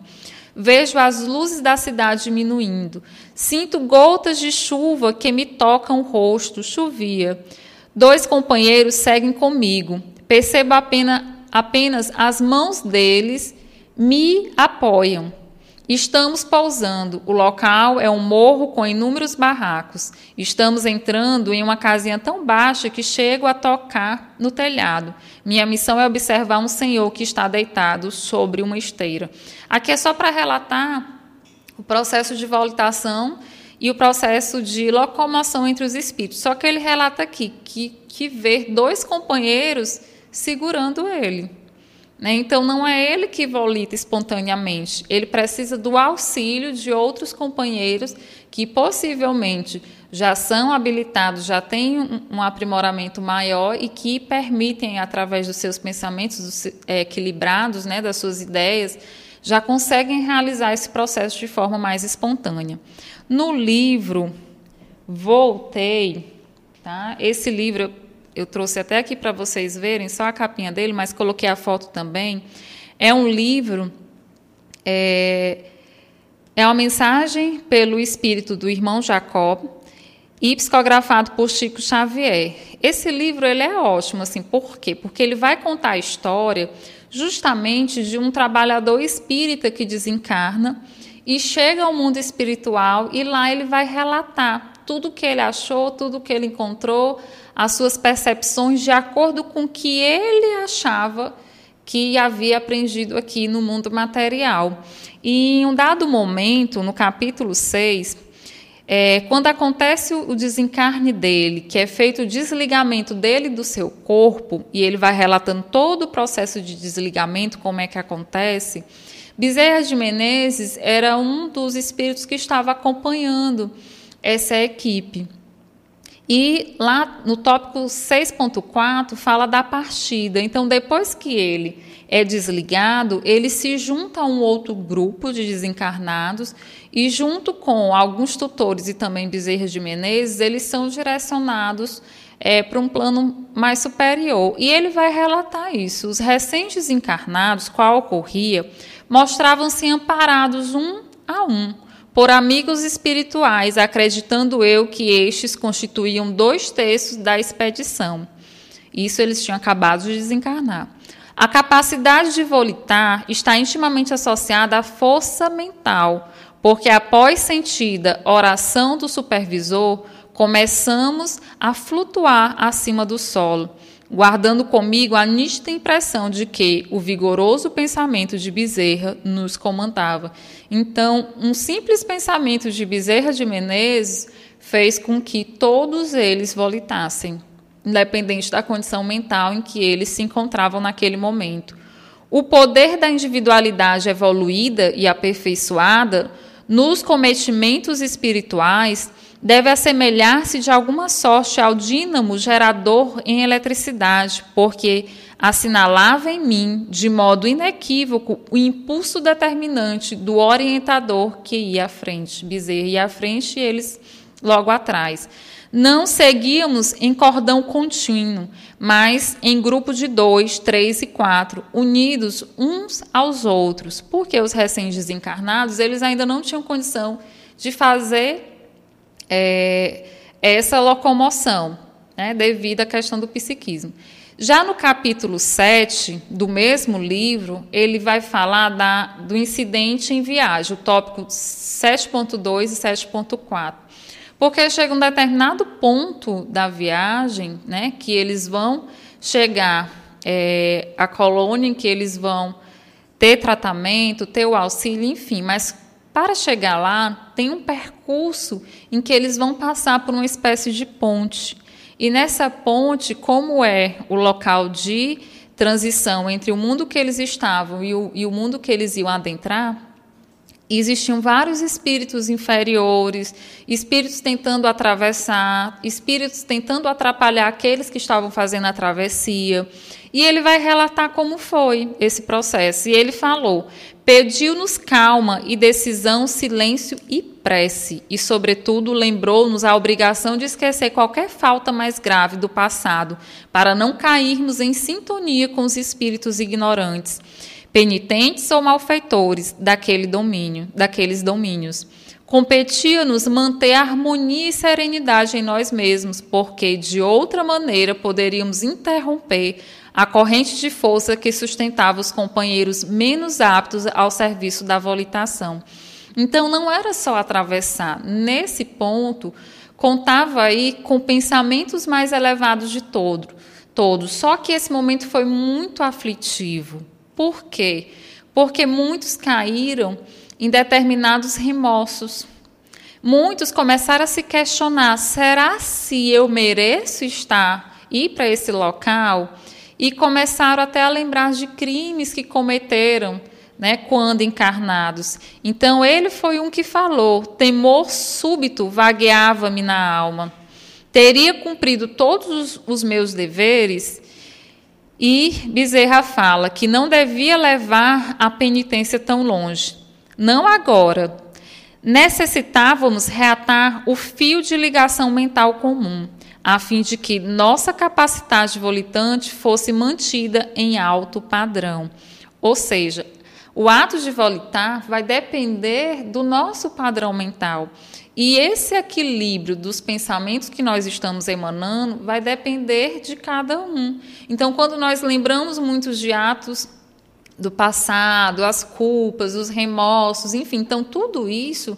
Vejo as luzes da cidade diminuindo. Sinto gotas de chuva que me tocam o rosto. Chovia. Dois companheiros seguem comigo. Percebo apenas, apenas as mãos deles me apoiam. Estamos pousando. O local é um morro com inúmeros barracos. Estamos entrando em uma casinha tão baixa que chego a tocar no telhado. Minha missão é observar um senhor que está deitado sobre uma esteira. Aqui é só para relatar o processo de voltação e o processo de locomoção entre os espíritos. Só que ele relata aqui que, que vê dois companheiros segurando ele. Né? Então, não é ele que volita espontaneamente, ele precisa do auxílio de outros companheiros que possivelmente já são habilitados, já têm um, aprimoramento maior e que permitem, através dos seus pensamentos é, equilibrados, né, das suas ideias, já conseguem realizar esse processo de forma mais espontânea. No livro Voltei, tá? esse livro eu trouxe até aqui para vocês verem, só a capinha dele, mas coloquei a foto também. É um livro, é, é uma mensagem pelo espírito do irmão Jacob e psicografado por Chico Xavier. Esse livro ele é ótimo, assim, por quê? Porque ele vai contar a história justamente de um trabalhador espírita que desencarna e chega ao mundo espiritual e lá ele vai relatar tudo o que ele achou, tudo o que ele encontrou, as suas percepções de acordo com o que ele achava que havia aprendido aqui no mundo material. E em um dado momento, no capítulo 6, é, quando acontece o desencarne dele, que é feito o desligamento dele do seu corpo, e ele vai relatando todo o processo de desligamento, como é que acontece, Bezerra de Menezes era um dos espíritos que estava acompanhando essa equipe. E lá no tópico 6.4 fala da partida. Então, depois que ele é desligado, ele se junta a um outro grupo de desencarnados e, junto com alguns tutores e também Bezerra de Menezes, eles são direcionados é, para um plano mais superior. E ele vai relatar isso. Os recém-desencarnados, qual ocorria, mostravam-se amparados um a um por amigos espirituais, acreditando eu que estes constituíam dois terços da expedição. Isso eles tinham acabado de desencarnar. A capacidade de volitar está intimamente associada à força mental, porque após sentida oração do supervisor, começamos a flutuar acima do solo, guardando comigo a nítida impressão de que o vigoroso pensamento de Bezerra nos comandava. Então, um simples pensamento de Bezerra de Menezes fez com que todos eles volitassem independente da condição mental em que eles se encontravam naquele momento. O poder da individualidade evoluída e aperfeiçoada nos cometimentos espirituais deve assemelhar-se de alguma sorte ao dínamo gerador em eletricidade, porque assinalava em mim, de modo inequívoco, o impulso determinante do orientador que ia à frente. Bezerra ia à frente e eles logo atrás. Não seguíamos em cordão contínuo, mas em grupo de dois, três e quatro, unidos uns aos outros, porque os recém-desencarnados eles ainda não tinham condição de fazer é, essa locomoção, né, devido à questão do psiquismo. Já no capítulo 7 do mesmo livro, ele vai falar da, do incidente em viagem, o tópico 7.2 e 7.4. Porque chega um determinado ponto da viagem, né, que eles vão chegar é, à colônia em que eles vão ter tratamento, ter o auxílio, enfim, mas para chegar lá tem um percurso em que eles vão passar por uma espécie de ponte. E nessa ponte, como é o local de transição entre o mundo que eles estavam e o, e o mundo que eles iam adentrar, existiam vários espíritos inferiores, espíritos tentando atravessar, espíritos tentando atrapalhar aqueles que estavam fazendo a travessia. E ele vai relatar como foi esse processo. E ele falou: pediu-nos calma e decisão, silêncio e prece, e, sobretudo, lembrou-nos a obrigação de esquecer qualquer falta mais grave do passado, para não cairmos em sintonia com os espíritos ignorantes penitentes ou malfeitores daquele domínio, daqueles domínios. Competia-nos manter harmonia e serenidade em nós mesmos, porque de outra maneira poderíamos interromper a corrente de força que sustentava os companheiros menos aptos ao serviço da volitação. Então não era só atravessar. Nesse ponto, contava aí com pensamentos mais elevados de todo, todos. Só que esse momento foi muito aflitivo. Por quê? Porque muitos caíram em determinados remorsos. Muitos começaram a se questionar: será se eu mereço estar ir para esse local? E começaram até a lembrar de crimes que cometeram, né, quando encarnados. Então ele foi um que falou: temor súbito vagueava-me na alma. Teria cumprido todos os meus deveres e Bezerra fala que não devia levar a penitência tão longe. Não agora. Necessitávamos reatar o fio de ligação mental comum, a fim de que nossa capacidade volitante fosse mantida em alto padrão. Ou seja, o ato de volitar vai depender do nosso padrão mental. E esse equilíbrio dos pensamentos que nós estamos emanando vai depender de cada um. Então, quando nós lembramos muitos de atos do passado, as culpas, os remorsos, enfim, então tudo isso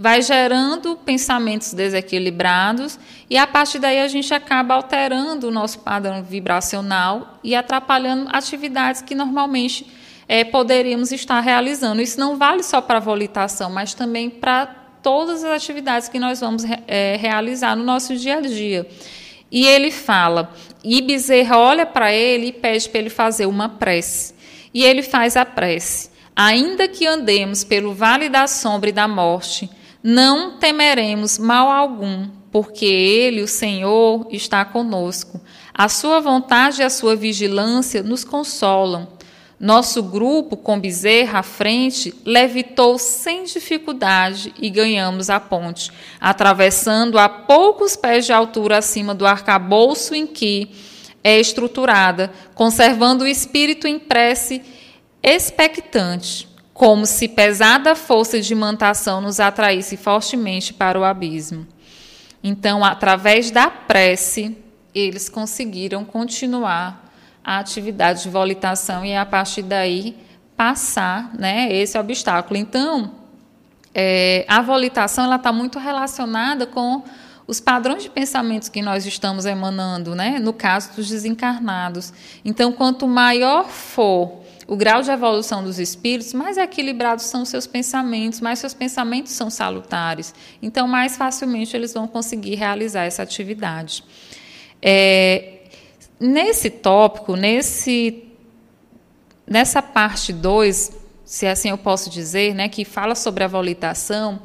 vai gerando pensamentos desequilibrados e a partir daí a gente acaba alterando o nosso padrão vibracional e atrapalhando atividades que normalmente é, poderíamos estar realizando. Isso não vale só para a volitação, mas também para todas as atividades que nós vamos é, realizar no nosso dia a dia. E ele fala, e Bezerra olha para ele e pede para ele fazer uma prece. E ele faz a prece. Ainda que andemos pelo vale da sombra e da morte, não temeremos mal algum, porque Ele, o Senhor, está conosco. A Sua vontade e a Sua vigilância nos consolam. Nosso grupo, com Bezerra à frente, levitou sem dificuldade e ganhamos a ponte, atravessando a poucos pés de altura acima do arcabouço em que é estruturada, conservando o espírito em prece expectante, como se pesada força de imantação nos atraísse fortemente para o abismo. Então, através da prece, eles conseguiram continuar a atividade de volitação e a partir daí passar né, esse obstáculo. Então, é, a volitação ela está muito relacionada com os padrões de pensamentos que nós estamos emanando, né, no caso dos desencarnados. Então, quanto maior for o grau de evolução dos espíritos, mais equilibrados são seus pensamentos, mais seus pensamentos são salutares. Então, mais facilmente eles vão conseguir realizar essa atividade. É, nesse tópico, nesse, nessa parte 2, se assim eu posso dizer, né, que fala sobre a volitação,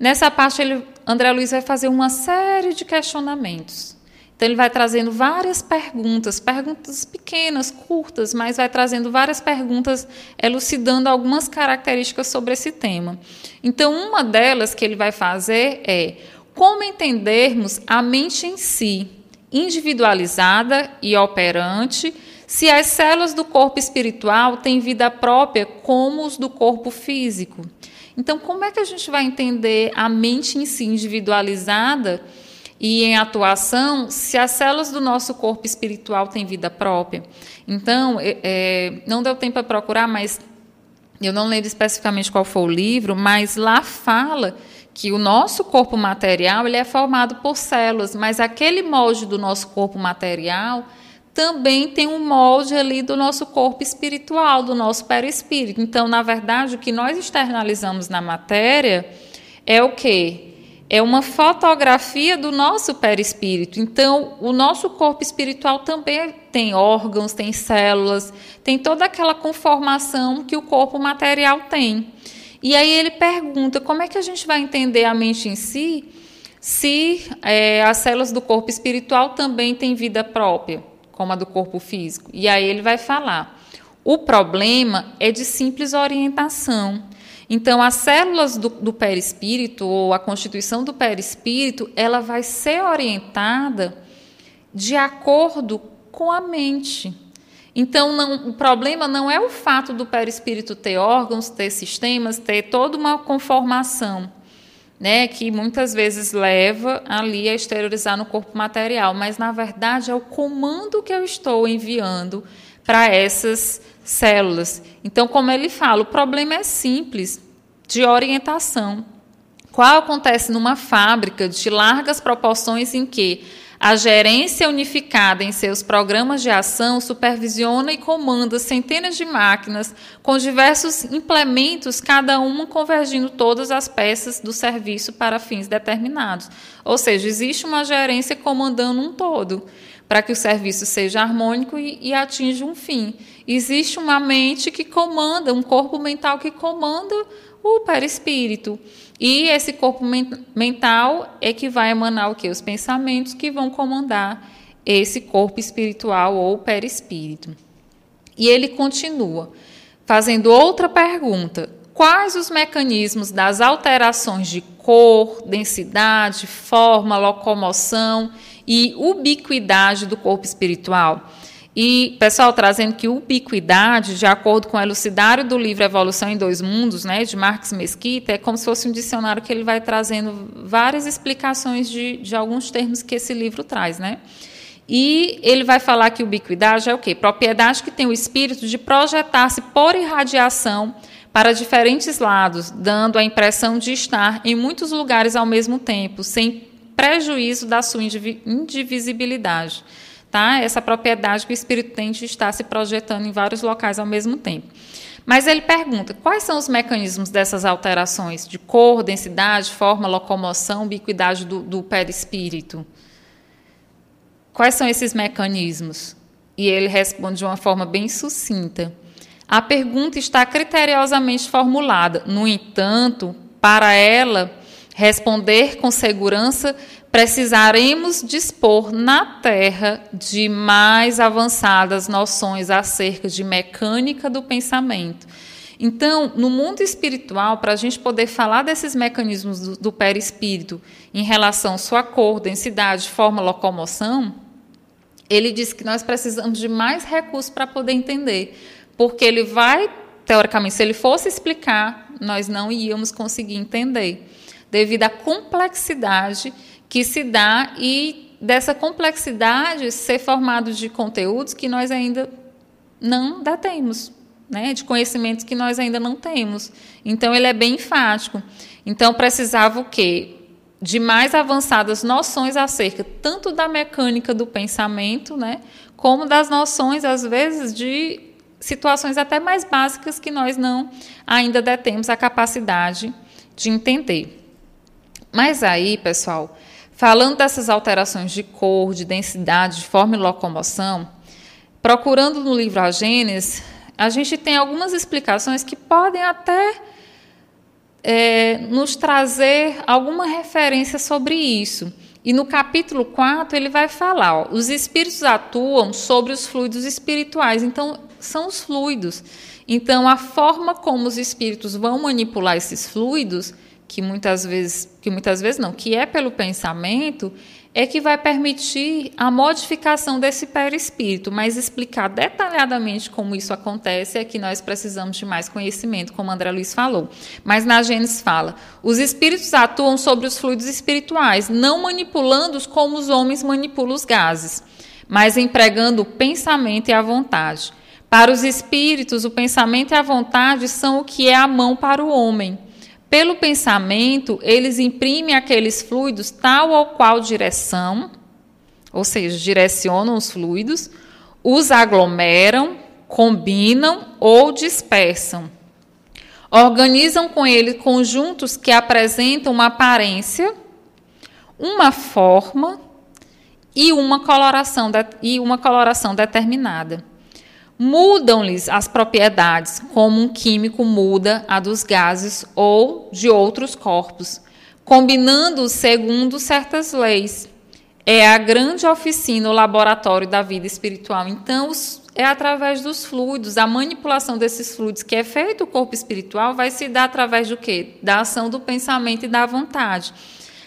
nessa parte ele, André Luiz vai fazer uma série de questionamentos. Então, ele vai trazendo várias perguntas, perguntas pequenas, curtas, mas vai trazendo várias perguntas, elucidando algumas características sobre esse tema. Então, uma delas que ele vai fazer é como entendermos a mente em si, individualizada e operante, se as células do corpo espiritual têm vida própria como os do corpo físico. Então, como é que a gente vai entender a mente em si individualizada? E em atuação se as células do nosso corpo espiritual têm vida própria. Então, é, é, não deu tempo para procurar, mas eu não lembro especificamente qual foi o livro, mas lá fala que o nosso corpo material ele é formado por células, mas aquele molde do nosso corpo material também tem um molde ali do nosso corpo espiritual, do nosso perispírito. Então, na verdade, o que nós externalizamos na matéria é o quê? É uma fotografia do nosso perispírito. Então, o nosso corpo espiritual também tem órgãos, tem células, tem toda aquela conformação que o corpo material tem. E aí ele pergunta como é que a gente vai entender a mente em si se é, as células do corpo espiritual também têm vida própria, como a do corpo físico. E aí ele vai falar: o problema é de simples orientação. Então, as células do, do perispírito, ou a constituição do perispírito, ela vai ser orientada de acordo com a mente. Então, não, o problema não é o fato do perispírito ter órgãos, ter sistemas, ter toda uma conformação, né, que muitas vezes leva ali a exteriorizar no corpo material, mas na verdade é o comando que eu estou enviando para essas células. Então, como ele fala, o problema é simples, de orientação. Qual acontece numa fábrica de largas proporções em que a gerência unificada em seus programas de ação supervisiona e comanda centenas de máquinas com diversos implementos, cada uma convergindo todas as peças do serviço para fins determinados. Ou seja, existe uma gerência comandando um todo para que o serviço seja harmônico e, e atinja um fim. Existe uma mente que comanda, um corpo mental que comanda o perispírito. E esse corpo mental é que vai emanar o que? Os pensamentos que vão comandar esse corpo espiritual ou perispírito. E ele continua fazendo outra pergunta: quais os mecanismos das alterações de cor, densidade, forma, locomoção e ubiquidade do corpo espiritual. E, pessoal, trazendo que ubiquidade, de acordo com o elucidário do livro Evolução em Dois Mundos, né, de Marx Mesquita, é como se fosse um dicionário que ele vai trazendo várias explicações de, de alguns termos que esse livro traz. Né? E ele vai falar que ubiquidade é o quê? Propriedade que tem o espírito de projetar-se por irradiação para diferentes lados, dando a impressão de estar em muitos lugares ao mesmo tempo, sem prejuízo da sua indivisibilidade. Tá? Essa propriedade que o espírito tem de estar se projetando em vários locais ao mesmo tempo. Mas ele pergunta: quais são os mecanismos dessas alterações de cor, densidade, forma, locomoção, ubiquidade do, do perispírito? Quais são esses mecanismos? E ele responde de uma forma bem sucinta. A pergunta está criteriosamente formulada. No entanto, para ela responder com segurança, precisaremos dispor na Terra de mais avançadas noções acerca de mecânica do pensamento. Então, no mundo espiritual, para a gente poder falar desses mecanismos do, do perispírito em relação à sua cor, densidade, forma, locomoção, ele diz que nós precisamos de mais recursos para poder entender. Porque ele vai, teoricamente, se ele fosse explicar, nós não íamos conseguir entender, devido à complexidade que se dá e dessa complexidade ser formado de conteúdos que nós ainda não detemos, né? de conhecimentos que nós ainda não temos. Então, ele é bem enfático. Então, precisava o quê? De mais avançadas noções acerca tanto da mecânica do pensamento, né? como das noções, às vezes, de situações até mais básicas que nós não ainda detemos a capacidade de entender. Mas aí, pessoal, Falando dessas alterações de cor, de densidade, de forma e locomoção, procurando no livro A Gênesis, a gente tem algumas explicações que podem até é, nos trazer alguma referência sobre isso. E no capítulo 4 ele vai falar: ó, os espíritos atuam sobre os fluidos espirituais. Então, são os fluidos. Então, a forma como os espíritos vão manipular esses fluidos que muitas vezes, que muitas vezes não, que é pelo pensamento, é que vai permitir a modificação desse perispírito, mas explicar detalhadamente como isso acontece é que nós precisamos de mais conhecimento, como André Luiz falou. Mas na Gênesis fala: os espíritos atuam sobre os fluidos espirituais, não manipulando-os como os homens manipulam os gases, mas empregando o pensamento e a vontade. Para os espíritos, o pensamento e a vontade são o que é a mão para o homem. Pelo pensamento, eles imprimem aqueles fluidos tal ou qual direção, ou seja, direcionam os fluidos, os aglomeram, combinam ou dispersam. Organizam com ele conjuntos que apresentam uma aparência, uma forma e uma coloração, e uma coloração determinada mudam-lhes as propriedades, como um químico muda a dos gases ou de outros corpos, combinando-os segundo certas leis. É a grande oficina, o laboratório da vida espiritual. Então, é através dos fluidos, a manipulação desses fluidos que é feito o corpo espiritual vai se dar através do quê? Da ação do pensamento e da vontade.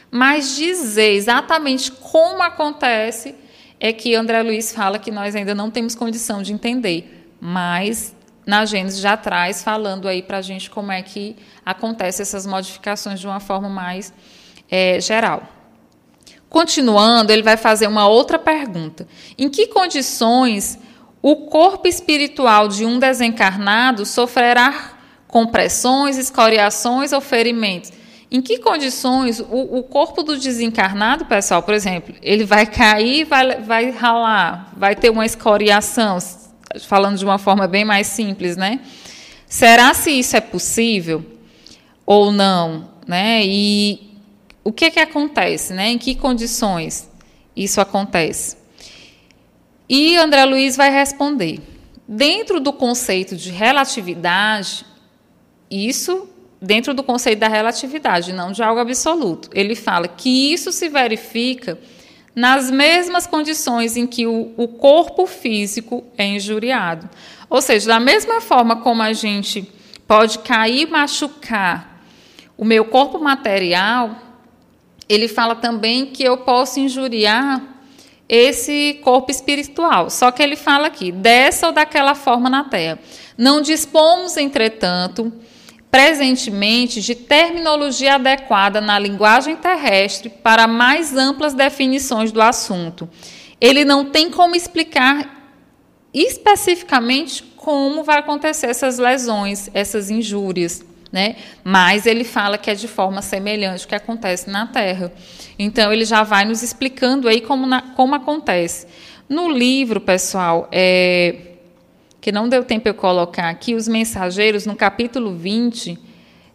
Mas dizer exatamente como acontece é que André Luiz fala que nós ainda não temos condição de entender, mas na Gênesis já traz falando aí para a gente como é que acontece essas modificações de uma forma mais é, geral. Continuando, ele vai fazer uma outra pergunta: em que condições o corpo espiritual de um desencarnado sofrerá compressões, escoriações ou ferimentos? Em que condições o, o, corpo do desencarnado, pessoal, por exemplo, ele vai cair, vai, vai ralar, vai ter uma escoriação, falando de uma forma bem mais simples, né? Será se isso é possível ou não, né? E o que que acontece, né? Em que condições isso acontece? E André Luiz vai responder. Dentro do conceito de relatividade, isso dentro do conceito da relatividade, não de algo absoluto. Ele fala que isso se verifica nas mesmas condições em que o, o corpo físico é injuriado. Ou seja, da mesma forma como a gente pode cair e machucar o meu corpo material, ele fala também que eu posso injuriar esse corpo espiritual. Só que ele fala aqui, dessa ou daquela forma na terra. Não dispomos, entretanto, presentemente de terminologia adequada na linguagem terrestre para mais amplas definições do assunto. Ele não tem como explicar especificamente como vai acontecer essas lesões, essas injúrias. Né? Mas ele fala que é de forma semelhante ao que acontece na Terra. Então ele já vai nos explicando aí como, na, como acontece. No livro, pessoal, é, que não deu tempo eu colocar aqui, os mensageiros, no capítulo 20,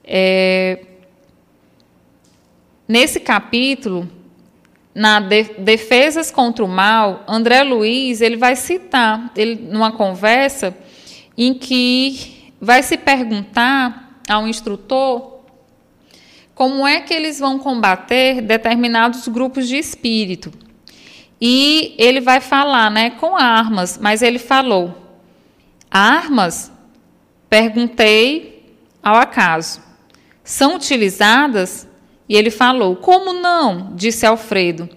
é, nesse capítulo, na de, defesas contra o mal, André Luiz ele vai citar, ele numa conversa em que vai se perguntar ao instrutor como é que eles vão combater determinados grupos de espírito. E ele vai falar, né, com armas, mas ele falou: armas? Perguntei ao acaso. São utilizadas? E ele falou: Como não? disse Alfredo,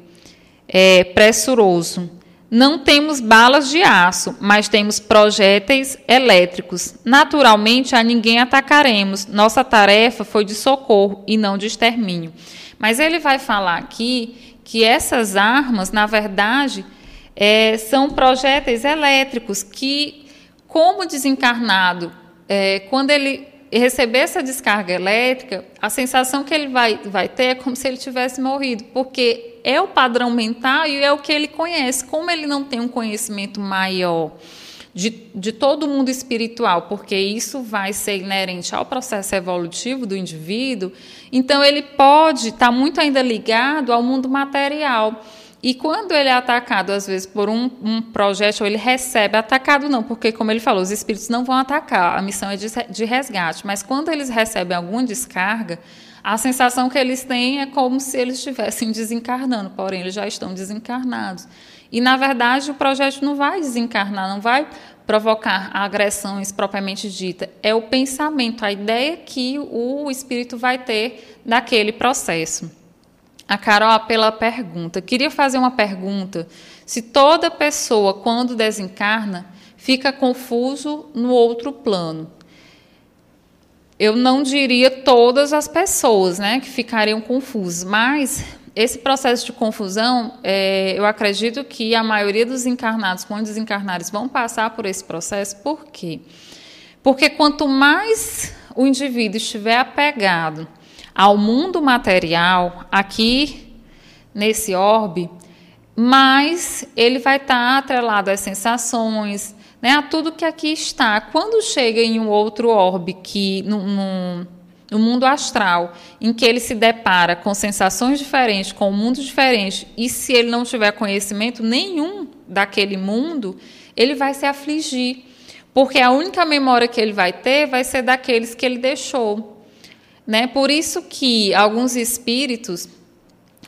é, pressuroso. Não temos balas de aço, mas temos projéteis elétricos. Naturalmente, a ninguém atacaremos. Nossa tarefa foi de socorro e não de extermínio. Mas ele vai falar aqui que essas armas, na verdade, é, são projéteis elétricos que, como desencarnado, é, quando ele receber essa descarga elétrica, a sensação que ele vai, vai ter é como se ele tivesse morrido, porque é o padrão mental e é o que ele conhece. Como ele não tem um conhecimento maior de, de todo o mundo espiritual, porque isso vai ser inerente ao processo evolutivo do indivíduo, então ele pode estar tá muito ainda ligado ao mundo material. E quando ele é atacado, às vezes, por um, um projétil, ele recebe, atacado não, porque, como ele falou, os espíritos não vão atacar, a missão é de, de resgate. Mas quando eles recebem alguma descarga, a sensação que eles têm é como se eles estivessem desencarnando, porém, eles já estão desencarnados. E, na verdade, o projétil não vai desencarnar, não vai provocar agressões propriamente dita. É o pensamento, a ideia que o espírito vai ter daquele processo. A Carol pela pergunta. Queria fazer uma pergunta. Se toda pessoa, quando desencarna, fica confuso no outro plano. Eu não diria todas as pessoas né, que ficariam confusas, mas esse processo de confusão, é, eu acredito que a maioria dos encarnados, quando desencarnados, vão passar por esse processo. Por quê? Porque quanto mais o indivíduo estiver apegado ao mundo material, aqui nesse orbe, mais ele vai estar atrelado às sensações, né, a tudo que aqui está. Quando chega em um outro orbe, que no, no mundo astral, em que ele se depara com sensações diferentes, com um mundo diferente, e se ele não tiver conhecimento nenhum daquele mundo, ele vai se afligir. Porque a única memória que ele vai ter vai ser daqueles que ele deixou. Né? Por isso que alguns espíritos,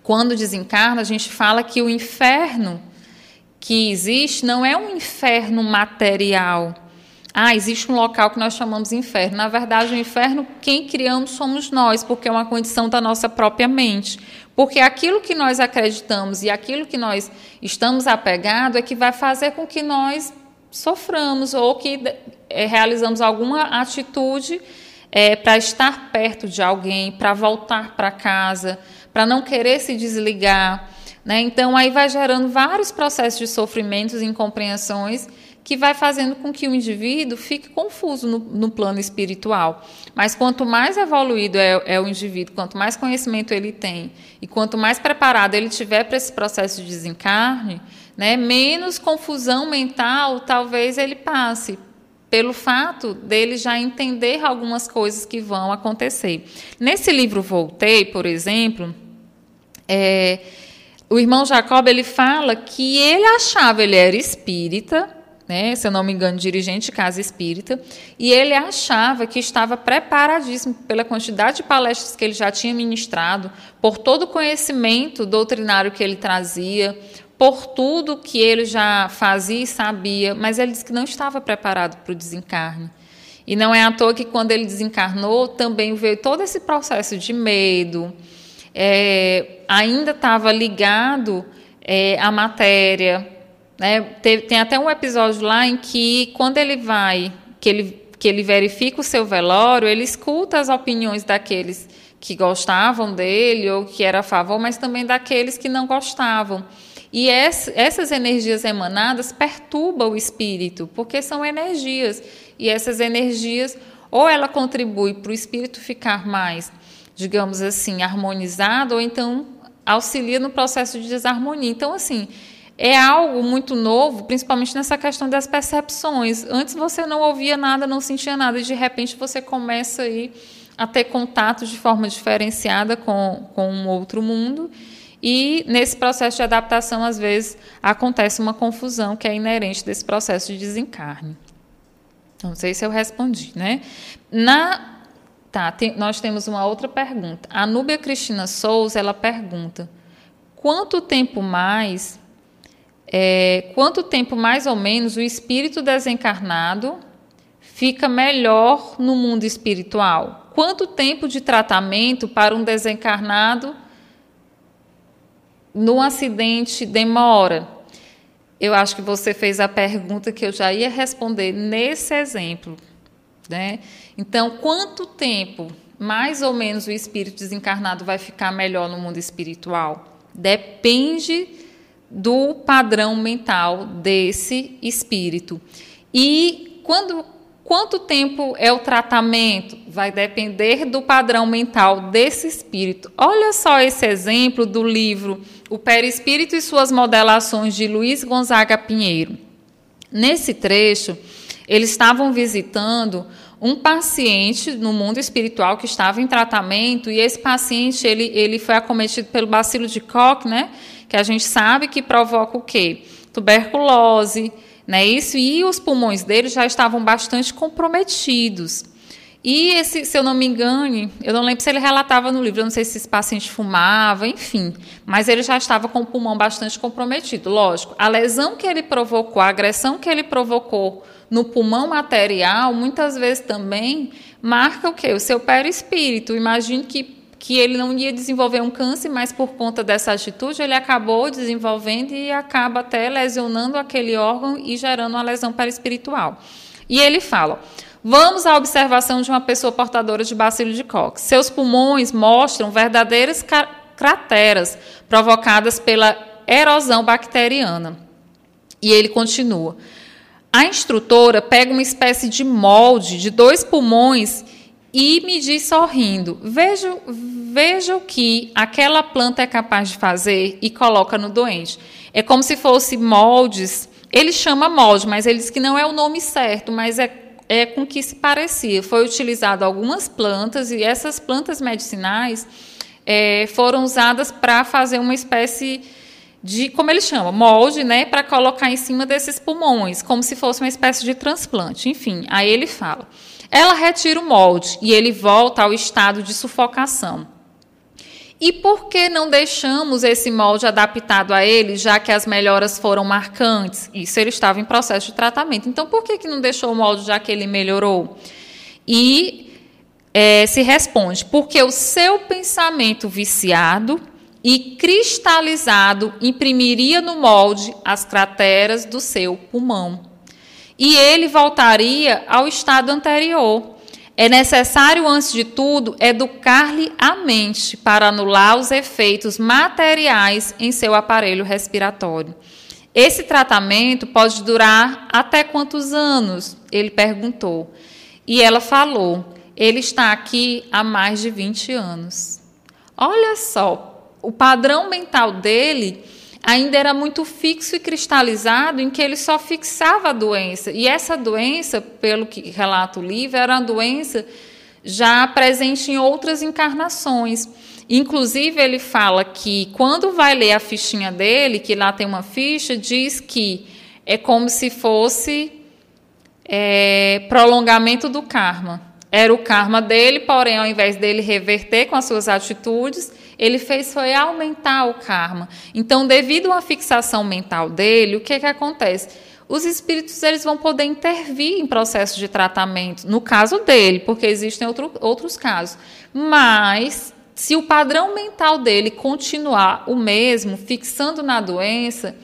quando desencarnam, a gente fala que o inferno que existe não é um inferno material. Ah, existe um local que nós chamamos inferno. Na verdade, o inferno, quem criamos somos nós, porque é uma condição da nossa própria mente. Porque aquilo que nós acreditamos e aquilo que nós estamos apegados é que vai fazer com que nós soframos ou que é, realizamos alguma atitude é, para estar perto de alguém, para voltar para casa, para não querer se desligar. Né? Então, aí vai gerando vários processos de sofrimentos e incompreensões que vai fazendo com que o indivíduo fique confuso no, no plano espiritual. Mas quanto mais evoluído é, é, o indivíduo, quanto mais conhecimento ele tem e quanto mais preparado ele tiver para esse processo de desencarne, né, menos confusão mental talvez ele passe pelo fato dele já entender algumas coisas que vão acontecer. Nesse livro Voltei, por exemplo, é, o irmão Jacob ele fala que ele achava ele era espírita, né, se eu não me engano, dirigente de casa espírita, e ele achava que estava preparadíssimo pela quantidade de palestras que ele já tinha ministrado, por todo o conhecimento doutrinário que ele trazia, por tudo que ele já fazia e sabia, mas ele disse que não estava preparado para o desencarne. E não é à toa que quando ele desencarnou, também veio todo esse processo de medo, é, ainda estava ligado é, à matéria. Né? Tem, tem até um episódio lá em que, quando ele vai, que ele, que ele verifica o seu velório, ele escuta as opiniões daqueles que gostavam dele ou que era a favor, mas também daqueles que não gostavam. E essas energias emanadas perturbam o espírito, porque são energias. E essas energias, ou ela contribui para o espírito ficar mais, digamos assim, harmonizado, ou então auxilia no processo de desarmonia. Então, assim, é algo muito novo, principalmente nessa questão das percepções. Antes você não ouvia nada, não sentia nada, e de repente você começa aí a ter contato de forma diferenciada com, com um outro mundo. E nesse processo de adaptação, às vezes, acontece uma confusão que é inerente desse processo de desencarne. Não sei se eu respondi, né? Na, tá, tem, nós temos uma outra pergunta. A Núbia Cristina Souza, ela pergunta: quanto tempo mais, é, quanto tempo mais ou menos o espírito desencarnado fica melhor no mundo espiritual? Quanto tempo de tratamento para um desencarnado no acidente demora? Eu acho que você fez a pergunta que eu já ia responder nesse exemplo. Né? Então, quanto tempo, mais ou menos, o espírito desencarnado vai ficar melhor no mundo espiritual? Depende do padrão mental desse espírito. E quando Quanto tempo é o tratamento? Vai depender do padrão mental desse espírito. Olha só esse exemplo do livro O Perispírito e suas modelações de Luiz Gonzaga Pinheiro. Nesse trecho, eles estavam visitando um paciente no mundo espiritual que estava em tratamento e esse paciente ele, ele foi acometido pelo bacilo de Koch, né? Que a gente sabe que provoca o quê? Tuberculose, né? Isso e os pulmões dele já estavam bastante comprometidos. E esse, se eu não me engane, eu não lembro se ele relatava no livro, eu não sei se esse paciente fumava, enfim, mas ele já estava com o pulmão bastante comprometido. Lógico, a lesão que ele provocou, a agressão que ele provocou no pulmão material, muitas vezes também marca o quê? O seu perispírito. Imagine que que ele não ia desenvolver um câncer, mas por conta dessa atitude ele acabou desenvolvendo e acaba até lesionando aquele órgão e gerando uma lesão perispiritual. E ele fala: Vamos à observação de uma pessoa portadora de bacilo de Koch. Seus pulmões mostram verdadeiras crateras provocadas pela erosão bacteriana. E ele continua. A instrutora pega uma espécie de molde de dois pulmões e me diz sorrindo: veja, veja o que aquela planta é capaz de fazer e coloca no doente. É como se fosse moldes. Ele chama molde, mas ele diz que não é o nome certo, mas é, é com que se parecia. Foi utilizado algumas plantas e essas plantas medicinais é, foram usadas para fazer uma espécie de, como ele chama, molde, né, para colocar em cima desses pulmões, como se fosse uma espécie de transplante. Enfim, aí ele fala. Ela retira o molde e ele volta ao estado de sufocação. E por que não deixamos esse molde adaptado a ele, já que as melhoras foram marcantes? Isso ele estava em processo de tratamento. Então, por que, que não deixou o molde, já que ele melhorou? E é, se responde: porque o seu pensamento viciado e cristalizado imprimiria no molde as crateras do seu pulmão e ele voltaria ao estado anterior. É necessário, antes de tudo, educar-lhe a mente para anular os efeitos materiais em seu aparelho respiratório. Esse tratamento pode durar até quantos anos? Ele perguntou. E ela falou: ele está aqui há mais de 20 anos. Olha só, o padrão mental dele ainda era muito fixo e cristalizado em que ele só fixava a doença. E essa doença, pelo que relata o livro, era uma doença já presente em outras encarnações. Inclusive, ele fala que quando vai ler a fichinha dele, que lá tem uma ficha, diz que é como se fosse é, prolongamento do karma. Era o karma dele, porém, ao invés dele reverter com as suas atitudes, ele fez foi aumentar o karma. Então, devido à fixação mental dele, o que, que acontece? Os espíritos eles vão poder intervir em processo de tratamento, no caso dele, porque existem outro, outros casos. Mas, se o padrão mental dele continuar o mesmo, fixando na doença,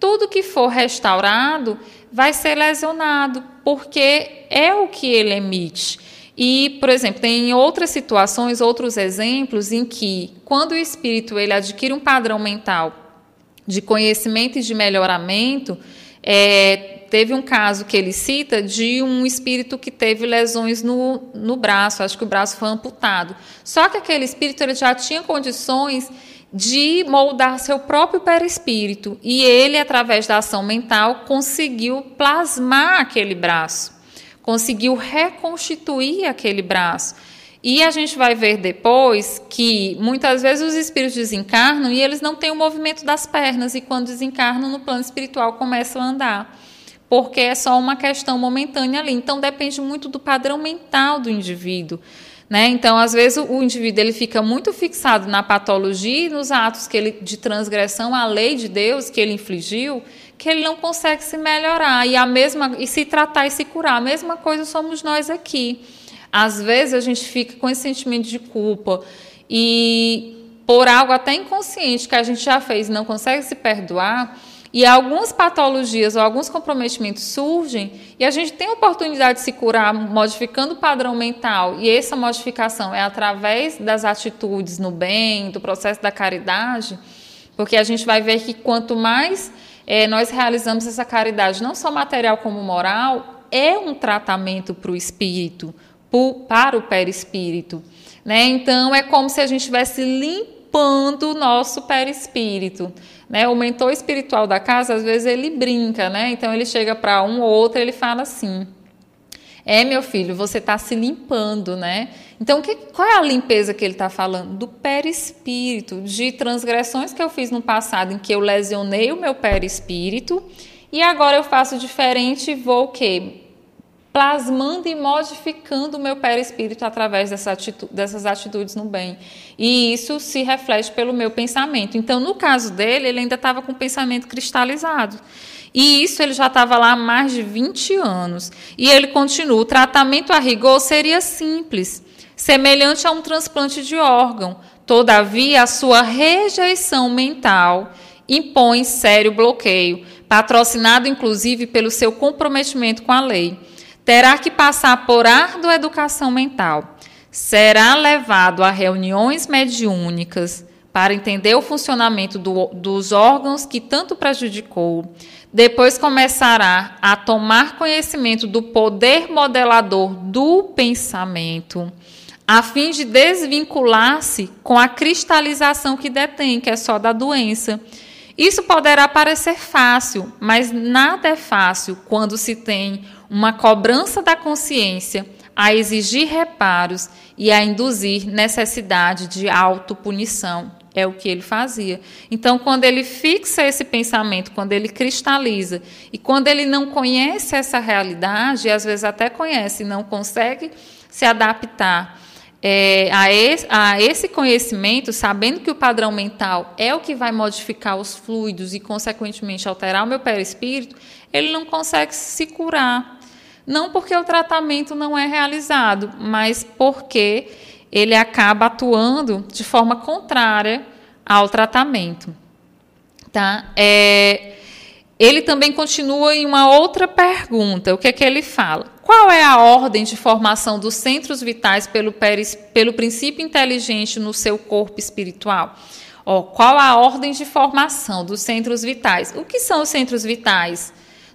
tudo que for restaurado vai ser lesionado, porque é o que ele emite. E, por exemplo, tem outras situações, outros exemplos em que, quando o espírito ele adquire um padrão mental de conhecimento e de melhoramento, é, teve um caso que ele cita de um espírito que teve lesões no, no braço, acho que o braço foi amputado. Só que aquele espírito ele já tinha condições de moldar seu próprio perispírito. E ele, através da ação mental, conseguiu plasmar aquele braço, conseguiu reconstituir aquele braço. E a gente vai ver depois que muitas vezes os espíritos desencarnam e eles não têm o movimento das pernas, e quando desencarnam no plano espiritual começam a andar. Porque é só uma questão momentânea ali. Então depende muito do padrão mental do indivíduo. Né? Então, às vezes, o indivíduo ele fica muito fixado na patologia e nos atos que ele, de transgressão à lei de Deus que ele infligiu, que ele não consegue se melhorar e a mesma e se tratar e se curar. A mesma coisa somos nós aqui. Às vezes a gente fica com esse sentimento de culpa e por algo até inconsciente que a gente já fez não consegue se perdoar, e algumas patologias ou alguns comprometimentos surgem e a gente tem a oportunidade de se curar modificando o padrão mental, e essa modificação é através das atitudes no bem, do processo da caridade, porque a gente vai ver que quanto mais é, nós realizamos essa caridade, não só material como moral, é um tratamento para o espírito, para o perispírito. Né? Então, é como se a gente estivesse limpando o nosso perispírito. Né? O mentor espiritual da casa, às vezes, ele brinca, né? Então, ele chega para um ou outro e ele fala assim: É, meu filho, você está se limpando, né? Então, que, qual é a limpeza que ele está falando? Do perispírito, de transgressões que eu fiz no passado, em que eu lesionei o meu perispírito, e agora eu faço diferente e vou o quê? Plasmando e modificando o meu perispírito através dessa dessas atitudes no bem. E isso se reflete pelo meu pensamento. Então, no caso dele, ele ainda estava com o pensamento cristalizado. E isso ele já estava lá há mais de 20 anos. E ele continua: o tratamento a rigor seria simples, semelhante a um transplante de órgão. Todavia, a sua rejeição mental impõe sério bloqueio, patrocinado inclusive pelo seu comprometimento com a lei terá que passar por árdua educação mental. Será levado a reuniões mediúnicas para entender o funcionamento do, dos órgãos que tanto prejudicou. Depois começará a tomar conhecimento do poder modelador do pensamento, a fim de desvincular-se com a cristalização que detém, que é só da doença. Isso poderá parecer fácil, mas nada é fácil quando se tem uma cobrança da consciência a exigir reparos e a induzir necessidade de autopunição. É o que ele fazia. Então, quando ele fixa esse pensamento, quando ele cristaliza, e quando ele não conhece essa realidade, e às vezes até conhece e não consegue se adaptar é, a, esse, a esse conhecimento, sabendo que o padrão mental é o que vai modificar os fluidos e, consequentemente, alterar o meu perispírito, ele não consegue se curar. Não porque o tratamento não é realizado, mas porque ele acaba atuando de forma contrária ao tratamento. Tá? É, ele também continua em uma outra pergunta. O que é que ele fala? Qual é a ordem de formação dos centros vitais pelo, peris, pelo princípio inteligente no seu corpo espiritual? Ó, qual a ordem de formação dos centros vitais? O que são os centros vitais?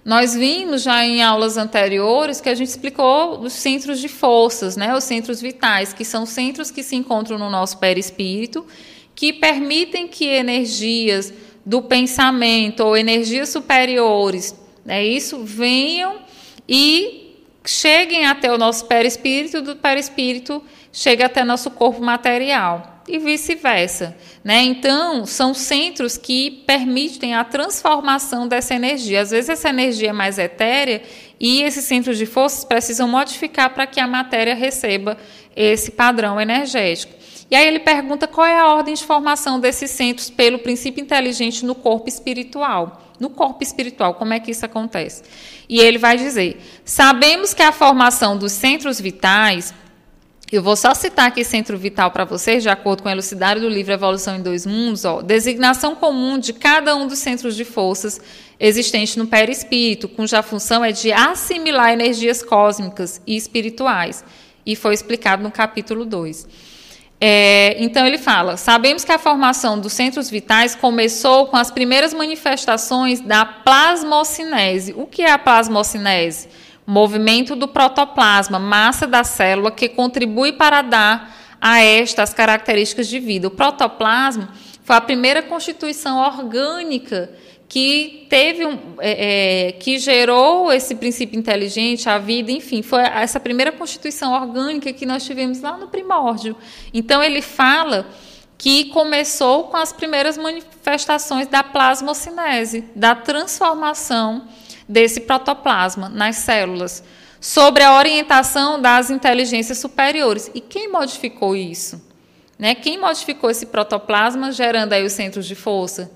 Nós vimos já em aulas anteriores que a gente explicou os centros de forças, né? os centros vitais, que são centros que se encontram no nosso perispírito, que permitem que energias do pensamento ou energias superiores, né, isso venham e cheguem até o nosso perispírito, do perispírito chega até nosso corpo material e vice-versa. Né? Então, são centros que permitem a transformação dessa energia. Às vezes, essa energia é mais etérea e esses centros de forças precisam modificar para que a matéria receba esse padrão energético. E aí ele pergunta qual é a ordem de formação desses centros pelo princípio inteligente no corpo espiritual. No corpo espiritual, como é que isso acontece? E ele vai dizer: sabemos que a formação dos centros vitais eu vou só citar aqui Centro Vital para vocês, de acordo com o elucidário do livro Evolução em Dois Mundos, ó, designação comum de cada um dos centros de forças existentes no perispírito, cuja função é de assimilar energias cósmicas e espirituais, e foi explicado no capítulo 2. É, então ele fala: sabemos que a formação dos centros vitais começou com as primeiras manifestações da plasmocinese. O que é a plasmocinese? Movimento do protoplasma, massa da célula, que contribui para dar a esta as características de vida. O protoplasma Foi a primeira constituição orgânica que teve um, é, é, que gerou esse princípio inteligente, a vida, enfim, foi essa primeira constituição orgânica que nós tivemos lá no primórdio. Então ele fala que começou com as primeiras manifestações da plasmocinese, da transformação desse protoplasma nas células, sobre a orientação das inteligências superiores. E quem modificou isso? Né? Quem modificou esse protoplasma, gerando aí os centros de força?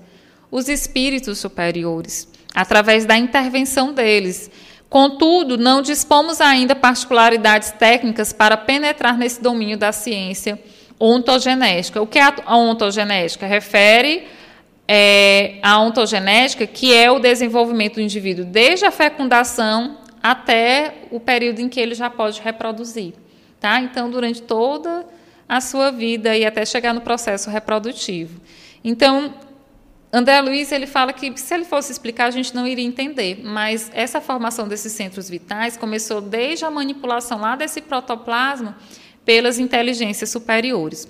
Os espíritos superiores, através da intervenção deles. Contudo, não dispomos ainda particularidades técnicas para penetrar nesse domínio da ciência ontogenética. O que é a ontogenética? Refere é, a ontogenética, que é o desenvolvimento do indivíduo desde a fecundação até o período em que ele já pode reproduzir. Tá? Então, durante toda a sua vida e até chegar no processo reprodutivo. Então, André Luiz ele fala que se ele fosse explicar a gente não iria entender, mas essa formação desses centros vitais começou desde a manipulação lá desse protoplasma pelas inteligências superiores.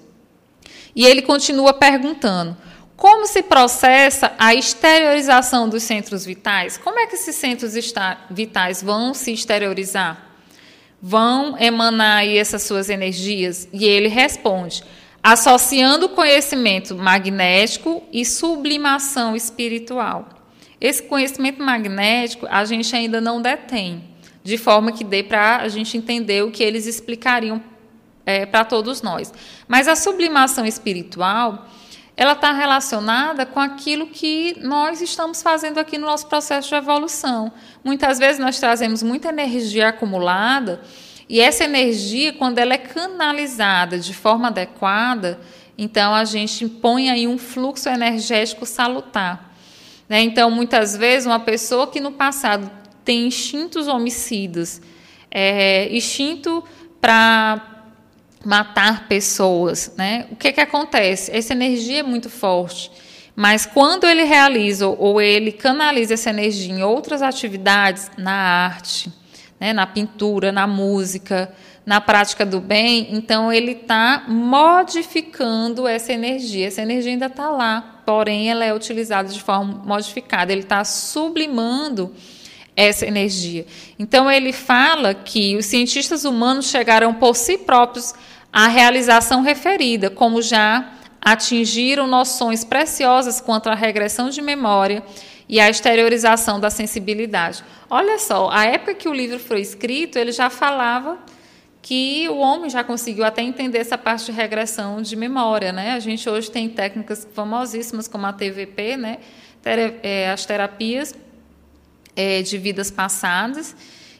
E ele continua perguntando: como se processa a exteriorização dos centros vitais? Como é que esses centros vitais vão se exteriorizar? Vão emanar aí essas suas energias? E ele responde: associando conhecimento magnético e sublimação espiritual. Esse conhecimento magnético a gente ainda não detém, de forma que dê para a gente entender o que eles explicariam é, para todos nós. Mas a sublimação espiritual ela está relacionada com aquilo que nós estamos fazendo aqui no nosso processo de evolução. Muitas vezes nós trazemos muita energia acumulada e essa energia, quando ela é canalizada de forma adequada, então a gente põe aí um fluxo energético salutar. Né? Então, muitas vezes, uma pessoa que no passado tem instintos homicidas, é, instinto para matar pessoas, né? O que que acontece? Essa energia é muito forte, mas quando ele realiza ou ele canaliza essa energia em outras atividades, na arte, né, na pintura, na música, na prática do bem, então ele está modificando essa energia. Essa energia ainda está lá, porém ela é utilizada de forma modificada. Ele está sublimando essa energia. Então ele fala que os cientistas humanos chegaram por si próprios à realização referida, como já atingiram noções preciosas quanto à regressão de memória e à exteriorização da sensibilidade. Olha só, a época que o livro foi escrito, ele já falava que o homem já conseguiu até entender essa parte de regressão de memória, né? A gente hoje tem técnicas famosíssimas como a TVP, né? É, as terapias é, de vidas passadas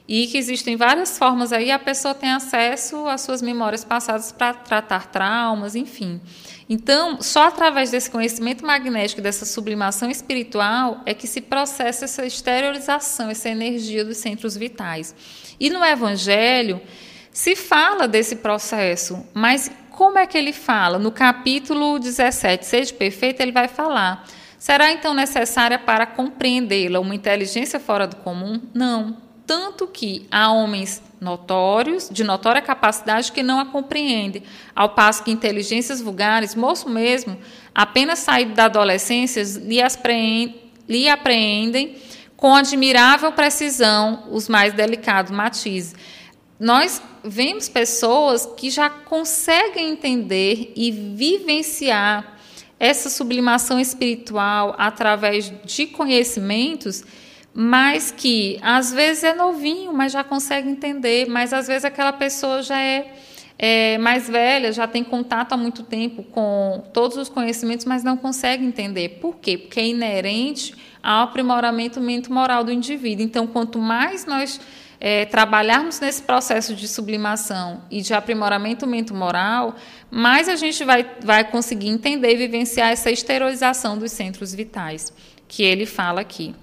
e que existem várias formas aí a pessoa tem acesso às suas memórias passadas para tratar traumas, enfim. Então, só através desse conhecimento magnético, dessa sublimação espiritual, é que se processa essa exteriorização, essa energia dos centros vitais. E no Evangelho se fala desse processo, mas como é que ele fala? No capítulo 17, Seja Perfeito, ele vai falar. Será então necessária para compreendê-la uma inteligência fora do comum? Não tanto que há homens notórios, de notória capacidade, que não a compreendem, ao passo que inteligências vulgares, moço mesmo, apenas saído da adolescência, lhe, lhe apreendem com admirável precisão os mais delicados matizes. Nós vemos pessoas que já conseguem entender e vivenciar essa sublimação espiritual através de conhecimentos mas que às vezes é novinho, mas já consegue entender, mas às vezes aquela pessoa já é, é, mais velha, já tem contato há muito tempo com todos os conhecimentos, mas não consegue entender. Por quê? Porque é inerente ao aprimoramento moral do indivíduo. Então, quanto mais nós é, trabalharmos nesse processo de sublimação e de aprimoramento moral, mais a gente vai, vai conseguir entender e vivenciar essa esterilização dos centros vitais, que ele fala aqui.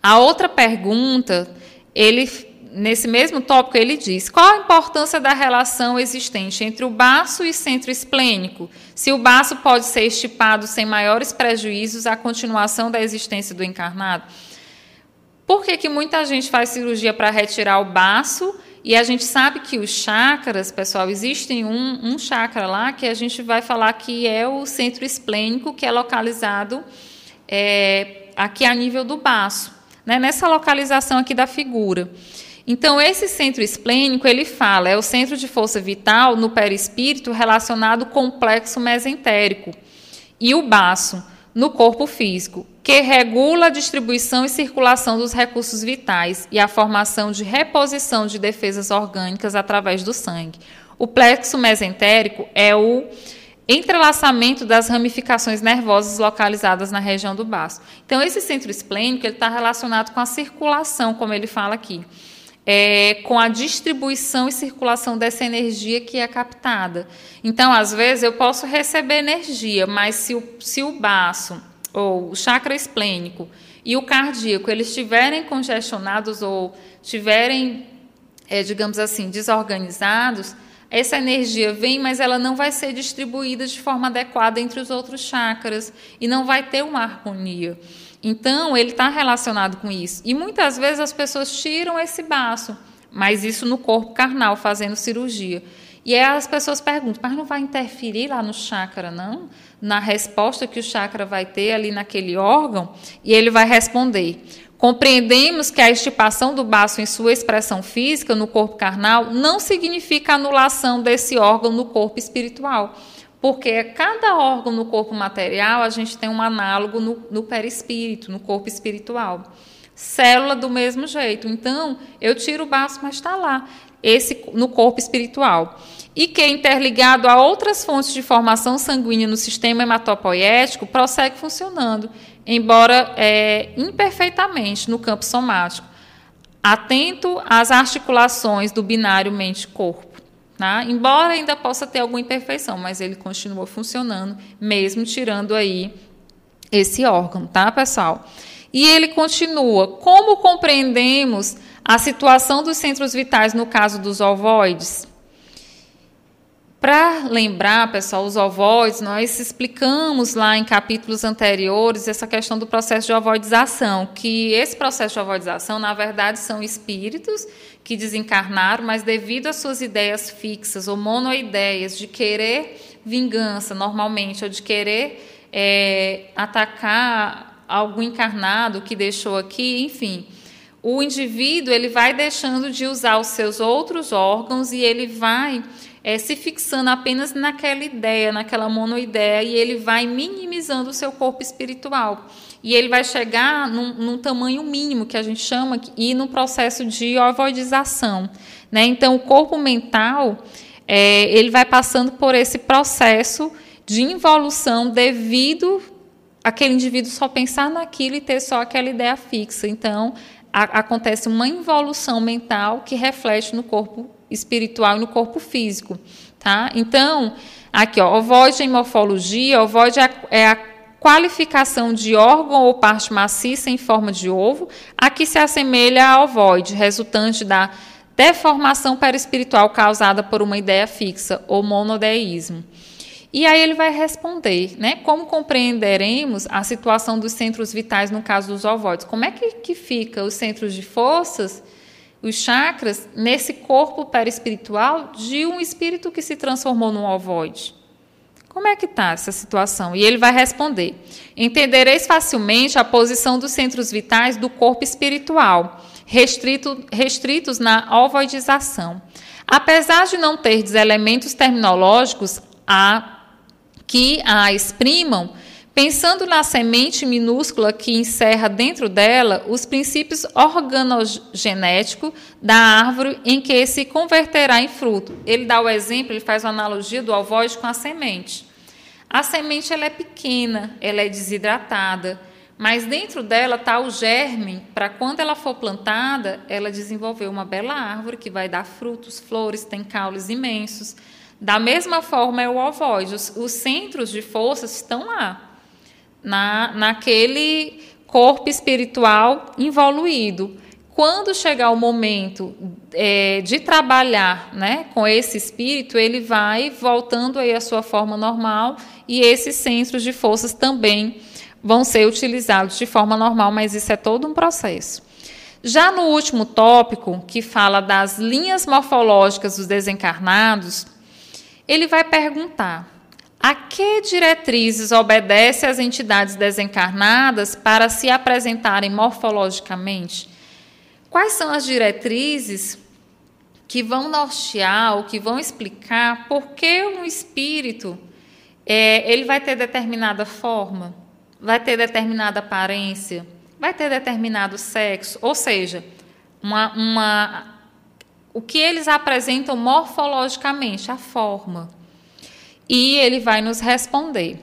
A outra pergunta, ele nesse mesmo tópico ele diz: qual a importância da relação existente entre o baço e centro esplênico? Se o baço pode ser estipado sem maiores prejuízos à continuação da existência do encarnado? Por que, que muita gente faz cirurgia para retirar o baço E a gente sabe que os chakras, pessoal, existem um, um chakra lá que a gente vai falar que é o centro esplênico, que é localizado é, aqui a nível do baço, né? nessa localização aqui da figura. Então, esse centro esplênico, ele fala, é o centro de força vital no perispírito relacionado com o plexo mesentérico e o baço no corpo físico, que regula a distribuição e circulação dos recursos vitais e a formação de reposição de defesas orgânicas através do sangue. O plexo mesentérico é o entrelaçamento das ramificações nervosas localizadas na região do baço. Então, esse centro esplênico está relacionado com a circulação, como ele fala aqui é, com a distribuição e circulação dessa energia que é captada. Então, às vezes, eu posso receber energia, mas se o, se o baço, ou o chakra esplênico e o cardíaco, eles estiverem congestionados ou estiverem, é, digamos assim, desorganizados, essa energia vem, mas ela não vai ser distribuída de forma adequada entre os outros chakras e não vai ter uma harmonia. Então, ele está relacionado com isso. E muitas vezes as pessoas tiram esse baço, mas isso no corpo carnal, fazendo cirurgia. E aí as pessoas perguntam, mas não vai interferir lá no chakra, não? Na resposta que o chakra vai ter ali naquele órgão? E ele vai responder: Compreendemos que a estipação do baço em sua expressão física no corpo carnal não significa anulação desse órgão no corpo espiritual porque cada órgão no corpo material a gente tem um análogo no, no perispírito, no corpo espiritual. Célula do mesmo jeito. Então, eu tiro o baço, mas está lá, esse no corpo espiritual. E que, interligado a outras fontes de formação sanguínea no sistema hematopoético, prossegue funcionando, embora é, imperfeitamente no campo somático, atento às articulações do binário mente-corpo. Tá? Embora ainda possa ter alguma imperfeição, mas ele continua funcionando, mesmo tirando aí esse órgão, tá, pessoal? E ele continua. Como compreendemos a situação dos centros vitais no caso dos ovoides? Para lembrar, pessoal, os ovoides, nós explicamos lá em capítulos anteriores essa questão do processo de ovoidização, que esse processo de ovoidização, na verdade, são espíritos que desencarnaram, mas devido às suas ideias fixas ou monoideias de querer vingança, normalmente, ou de querer é, atacar algum encarnado que deixou aqui, enfim, o indivíduo ele vai deixando de usar os seus outros órgãos e ele vai é, se fixando apenas naquela ideia, naquela monoideia, e ele vai minimizando o seu corpo espiritual. E ele vai chegar num, num tamanho mínimo, que a gente chama, e no processo de ovoidização. Né? Então, o corpo mental, é, ele vai passando por esse processo de involução devido aquele indivíduo só pensar naquilo e ter só aquela ideia fixa. Então, a, acontece uma involução mental que reflete no corpo espiritual e no corpo físico, tá? Então, aqui, ó, ovoide em morfologia, ovoide é, é a qualificação de órgão ou parte maciça em forma de ovo, a que se assemelha a ovoide, resultante da deformação perispiritual causada por uma ideia fixa ou monodeísmo. E aí ele vai responder, né? Como compreenderemos a situação dos centros vitais no caso dos ovoides? Como é que, que fica os centros de forças os chakras nesse corpo perispiritual de um espírito que se transformou num ovoide. Como é que está essa situação? E ele vai responder: Entendereis facilmente a posição dos centros vitais do corpo espiritual, restrito, restritos na ovoidização. Apesar de não ter elementos terminológicos a, que a exprimam, Pensando na semente minúscula que encerra dentro dela os princípios organogenéticos da árvore em que se converterá em fruto. Ele dá o exemplo, ele faz uma analogia do ovoide com a semente. A semente ela é pequena, ela é desidratada, mas dentro dela está o germe para quando ela for plantada, ela desenvolver uma bela árvore que vai dar frutos, flores, tem caules imensos. Da mesma forma é o ovoide, os, os centros de forças estão lá na, naquele corpo espiritual evoluído. Quando chegar o momento é, de trabalhar né, com esse espírito, ele vai voltando aí à sua forma normal e esses centros de forças também vão ser utilizados de forma normal, mas isso é todo um processo. Já no último tópico, que fala das linhas morfológicas dos desencarnados, ele vai perguntar: a que diretrizes obedecem as entidades desencarnadas para se apresentarem morfologicamente? Quais são as diretrizes que vão nortear ou que vão explicar por que um espírito é, ele vai ter determinada forma, vai ter determinada aparência, vai ter determinado sexo, ou seja, uma, uma, o que eles apresentam morfologicamente, a forma. E ele vai nos responder.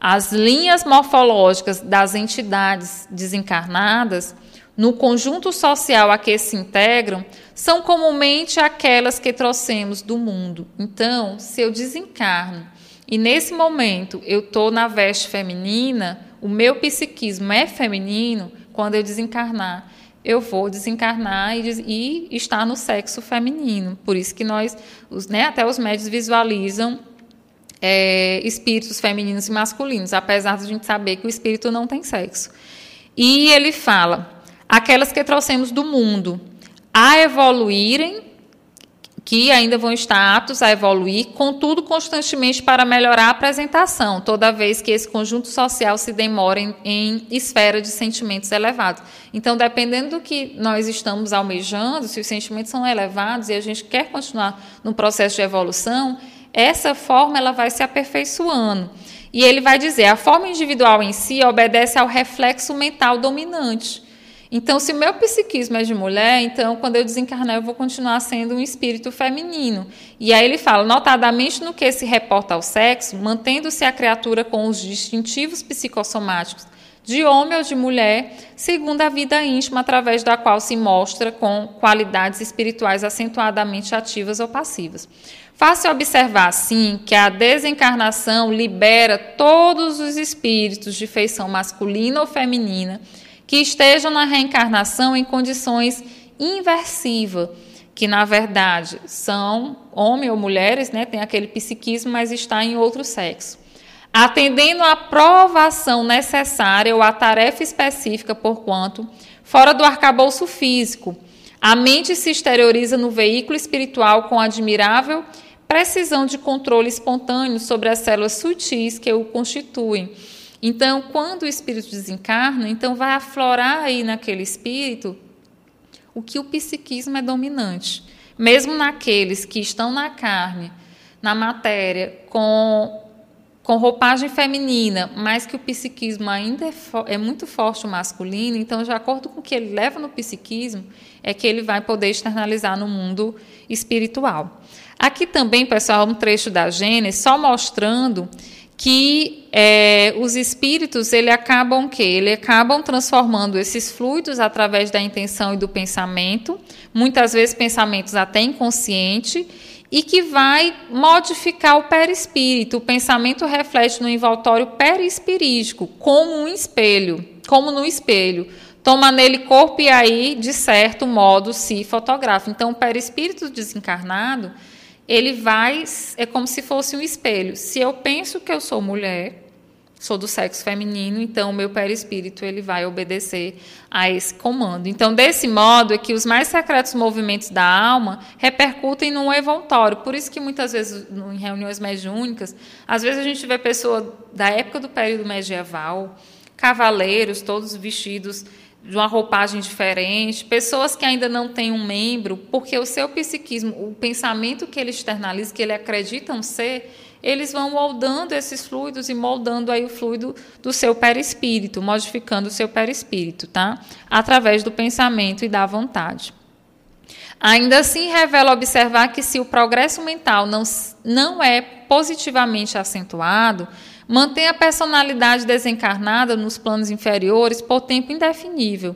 As linhas morfológicas das entidades desencarnadas, no conjunto social a que se integram, são comumente aquelas que trouxemos do mundo. Então, se eu desencarno e nesse momento eu estou na veste feminina, o meu psiquismo é feminino, quando eu desencarnar, eu vou desencarnar e, e estar no sexo feminino. Por isso que nós, os, né, até os médios visualizam é, espíritos femininos e masculinos, apesar de a gente saber que o espírito não tem sexo. E ele fala: aquelas que trouxemos do mundo a evoluírem que ainda vão estar aptos a evoluir, contudo, constantemente para melhorar a apresentação, toda vez que esse conjunto social se demora em, em esfera de sentimentos elevados. Então, dependendo do que nós estamos almejando, se os sentimentos são elevados e a gente quer continuar no processo de evolução, essa forma ela vai se aperfeiçoando. E ele vai dizer: a forma individual em si obedece ao reflexo mental dominante. Então, se o meu psiquismo é de mulher, então quando eu desencarnar eu vou continuar sendo um espírito feminino. E aí ele fala, notadamente no que se reporta ao sexo, mantendo-se a criatura com os distintivos psicossomáticos de homem ou de mulher, segundo a vida íntima através da qual se mostra com qualidades espirituais acentuadamente ativas ou passivas. Fácil observar, assim, que a desencarnação libera todos os espíritos de feição masculina ou feminina que estejam na reencarnação em condições inversivas, que na verdade são homens ou mulheres, né, tem aquele psiquismo, mas está em outro sexo. Atendendo à provação necessária ou à tarefa específica, porquanto, fora do arcabouço físico, a mente se exterioriza no veículo espiritual com admirável precisão de controle espontâneo sobre as células sutis que o constituem então, quando o espírito desencarna, então vai aflorar aí naquele espírito o que o psiquismo é dominante. Mesmo naqueles que estão na carne, na matéria, com, com roupagem feminina, mas que o psiquismo ainda é, é muito forte o masculino, então, de acordo com o que ele leva no psiquismo, é que ele vai poder externalizar no mundo espiritual. Aqui também, pessoal, um trecho da Gênesis, só mostrando que é, os espíritos ele acabam que ele acabam transformando esses fluidos através da intenção e do pensamento, muitas vezes pensamentos até inconsciente, e que vai modificar o perispírito. O pensamento reflete no envoltório perispirítico, como um espelho, como no espelho. Toma nele corpo e aí, de certo modo, se fotografa. Então, o perispírito desencarnado ele vai, é como se fosse um espelho. Se eu penso que eu sou mulher, sou do sexo feminino, então o meu perispírito ele vai obedecer a esse comando. Então, desse modo é que os mais secretos movimentos da alma repercutem no evoltório. Por isso que muitas vezes em reuniões mediúnicas, às vezes a gente vê pessoa da época do período medieval, cavaleiros todos vestidos de uma roupagem diferente, pessoas que ainda não têm um membro, porque o seu psiquismo, o pensamento que ele externaliza, que ele acreditam ser, eles vão moldando esses fluidos e moldando aí o fluido do seu perispírito, modificando o seu perispírito, tá? Através do pensamento e da vontade. Ainda assim, revela observar que se o progresso mental não, não é positivamente acentuado, mantém a personalidade desencarnada nos planos inferiores por tempo indefinível,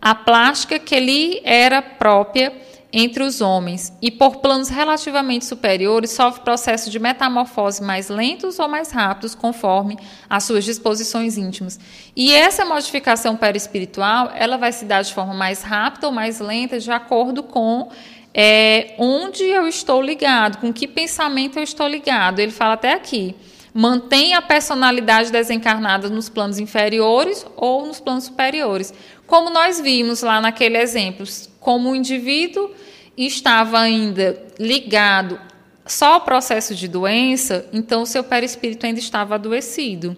a plástica que lhe era própria entre os homens, e por planos relativamente superiores sofre processos de metamorfose mais lentos ou mais rápidos, conforme as suas disposições íntimas. E essa modificação perispiritual, ela vai se dar de forma mais rápida ou mais lenta, de acordo com é, onde eu estou ligado, com que pensamento eu estou ligado. Ele fala até aqui mantém a personalidade desencarnada nos planos inferiores ou nos planos superiores. como nós vimos lá naquele exemplo, como o indivíduo estava ainda ligado só ao processo de doença, então o seu perispírito ainda estava adoecido.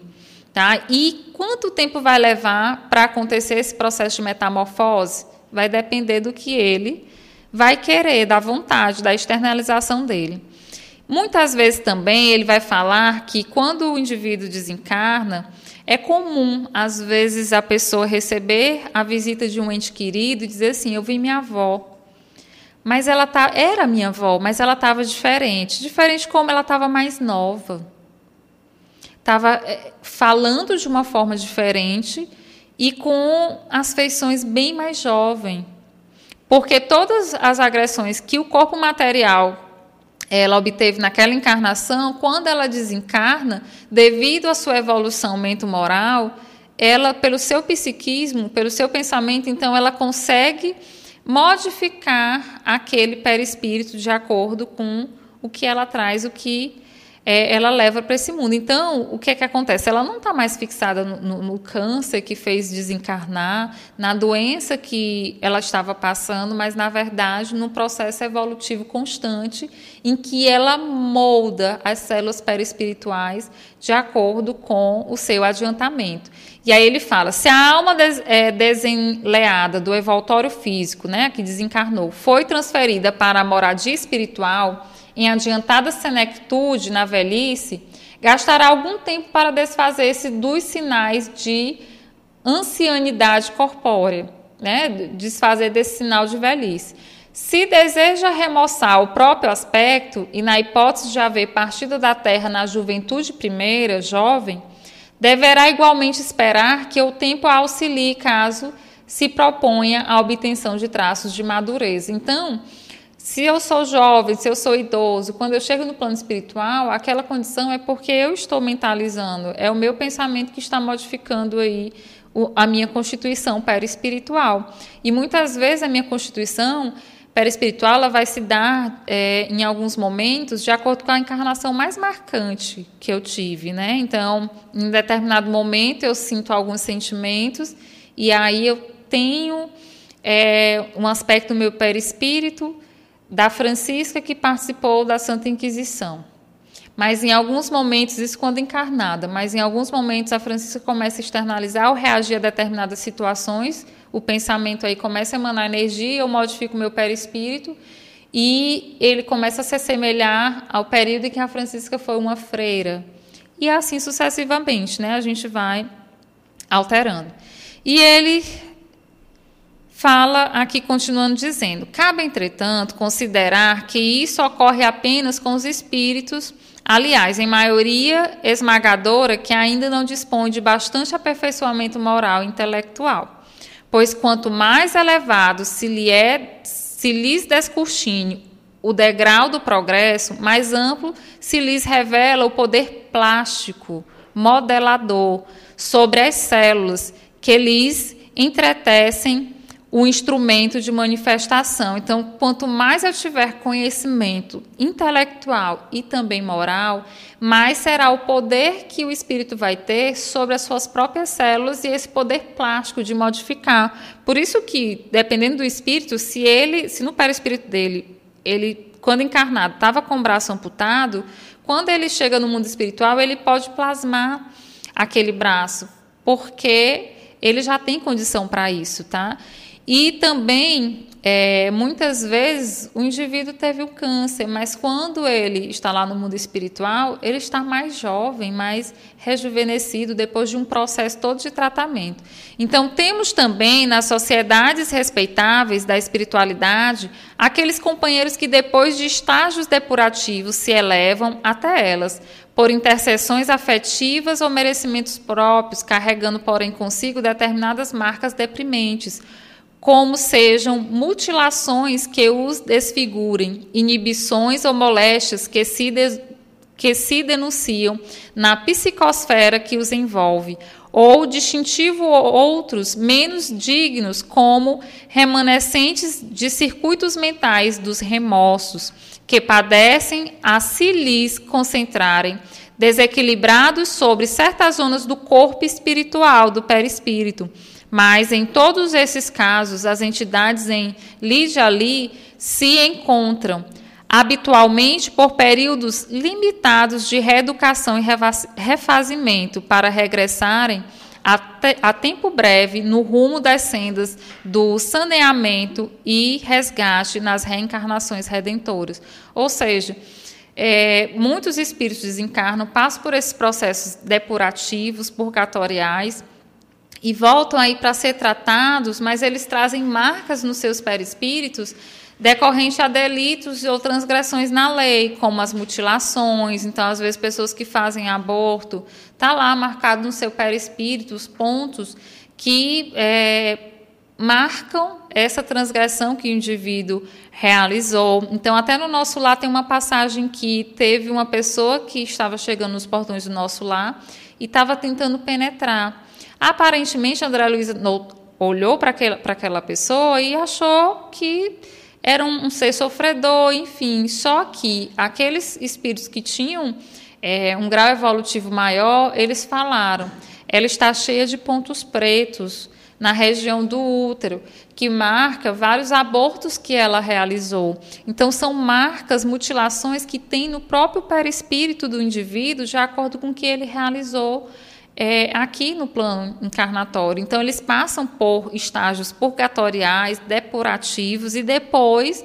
Tá? E quanto tempo vai levar para acontecer esse processo de metamorfose? Vai depender do que ele vai querer, da vontade, da externalização dele. Muitas vezes também ele vai falar que quando o indivíduo desencarna, é comum, às vezes, a pessoa receber a visita de um ente querido e dizer assim: Eu vi minha avó. Mas ela tá, era minha avó, mas ela estava diferente. Diferente como ela estava mais nova. Estava é, falando de uma forma diferente e com as feições bem mais jovem. Porque todas as agressões que o corpo material ela obteve naquela encarnação, quando ela desencarna, devido à sua evolução mento-moral, ela, pelo seu psiquismo, pelo seu pensamento, então ela consegue modificar aquele perispírito de acordo com o que ela traz, o que é, ela leva para esse mundo. Então, o que é que acontece? Ela não está mais fixada no, no, no, câncer que fez desencarnar, na doença que ela estava passando, mas, na verdade, no processo evolutivo constante em que ela molda as células perispirituais de acordo com o seu adiantamento. E aí ele fala: se a alma des, é, desenleada do evoltório físico, né, que desencarnou, foi transferida para a moradia espiritual em adiantada senectude na velhice, gastará algum tempo para desfazer-se dos sinais de ancianidade corpórea, né? desfazer desse sinal de velhice. Se deseja remoçar o próprio aspecto, e na hipótese de haver partido da terra na juventude primeira, jovem, deverá igualmente esperar que o tempo a auxilie caso se proponha a obtenção de traços de madureza. Então, se eu sou jovem, se eu sou idoso, quando eu chego no plano espiritual, aquela condição é porque eu estou mentalizando, é o meu pensamento que está modificando aí a minha constituição perispiritual. E muitas vezes a minha constituição perispiritual ela vai se dar é, em alguns momentos de acordo com a encarnação mais marcante que eu tive, né? Então, em determinado momento eu sinto alguns sentimentos e aí eu tenho é, um aspecto do meu perispírito da Francisca que participou da Santa Inquisição. Mas em alguns momentos, isso quando encarnada, mas em alguns momentos a Francisca começa a externalizar ou reagir a determinadas situações, o pensamento aí começa a emanar energia, eu modifico o meu perispírito e ele começa a se assemelhar ao período em que a Francisca foi uma freira. E assim sucessivamente, né? A gente vai alterando. E ele fala aqui continuando dizendo: cabe, entretanto, considerar que isso ocorre apenas com os espíritos, aliás, em maioria esmagadora, que ainda não dispõe de bastante aperfeiçoamento moral e intelectual. Pois quanto mais elevado se, lhe é, se lhes descortine o degrau do progresso, mais amplo se lhes revela o poder plástico, modelador, sobre as células que lhes entretecem o instrumento de manifestação. Então, quanto mais eu tiver conhecimento intelectual e também moral, mais será o poder que o espírito vai ter sobre as suas próprias células e esse poder plástico de modificar. Por isso que, dependendo do espírito, se ele, se no perispírito dele, ele quando encarnado estava com o braço amputado, quando ele chega no mundo espiritual, ele pode plasmar aquele braço, porque ele já tem condição para isso, tá? E também, é, muitas vezes, o indivíduo teve o câncer, mas quando ele está lá no mundo espiritual, ele está mais jovem, mais rejuvenescido, depois de um processo todo de tratamento. Então, temos também, nas sociedades respeitáveis da espiritualidade, aqueles companheiros que, depois de estágios depurativos, se elevam até elas, por intercessões afetivas ou merecimentos próprios, carregando, porém, consigo determinadas marcas deprimentes como sejam mutilações que os desfigurem, inibições ou moléstias que se, de, que se denunciam na psicosfera que os envolve, ou distintivo outros menos dignos, como remanescentes de circuitos mentais dos remorsos, que padecem a se lhes concentrarem, desequilibrados sobre certas zonas do corpo espiritual, do perispírito, Mas em todos esses casos, as entidades em Lijali se encontram habitualmente por períodos limitados de reeducação e refazimento para regressarem a, te, a, tempo breve no rumo das sendas do saneamento e resgate nas reencarnações redentoras. Ou seja, é, muitos espíritos desencarnam, passam por esses processos depurativos, purgatoriais, e voltam aí para ser tratados, mas eles trazem marcas nos seus perispíritos decorrente a delitos ou transgressões na lei, como as mutilações. Então, às vezes, pessoas que fazem aborto, está lá marcado no seu perispírito os pontos que é, marcam essa transgressão que o indivíduo realizou. Então, até no nosso lar tem uma passagem que teve uma pessoa que estava chegando nos portões do nosso lar e estava tentando penetrar. Aparentemente, André Luiz olhou para aquela, aquela pessoa e achou que era um, um, ser sofredor, enfim. Só que aqueles espíritos que tinham é, um grau evolutivo maior, eles falaram: ela está cheia de pontos pretos na região do útero, que marca vários abortos que ela realizou. Então, são marcas, mutilações que tem no próprio perispírito do indivíduo, de acordo com o que ele realizou é, aqui no plano encarnatório. Então, eles passam por estágios purgatoriais, depurativos e depois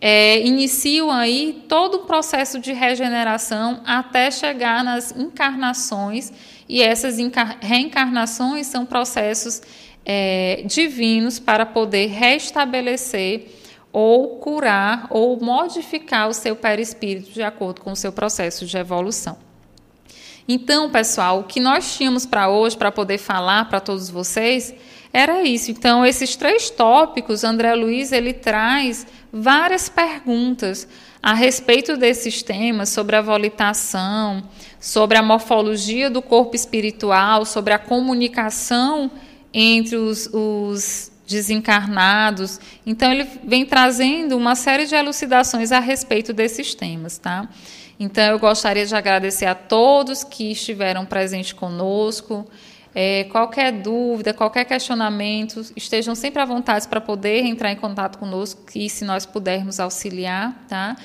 é, iniciam aí todo um processo de regeneração até chegar nas encarnações. E essas reencarnações são processos é, divinos para poder restabelecer ou curar ou modificar o seu perispírito de acordo com o seu processo de evolução. Então, pessoal, o que nós tínhamos para hoje, para poder falar para todos vocês, era isso. Então, esses três tópicos, André Luiz, ele traz várias perguntas a respeito desses temas, sobre a volitação, sobre a morfologia do corpo espiritual, sobre a comunicação entre os, os desencarnados. Então, ele vem trazendo uma série de elucidações a respeito desses temas, tá? Então, eu gostaria de agradecer a todos que estiveram presentes conosco. É, qualquer dúvida, qualquer questionamento, estejam sempre à vontade para poder entrar em contato conosco e se nós pudermos auxiliar, tá?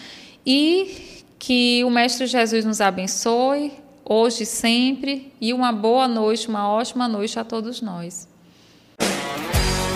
E que o Mestre Jesus nos abençoe, hoje e sempre, e uma boa noite, uma ótima noite a todos nós.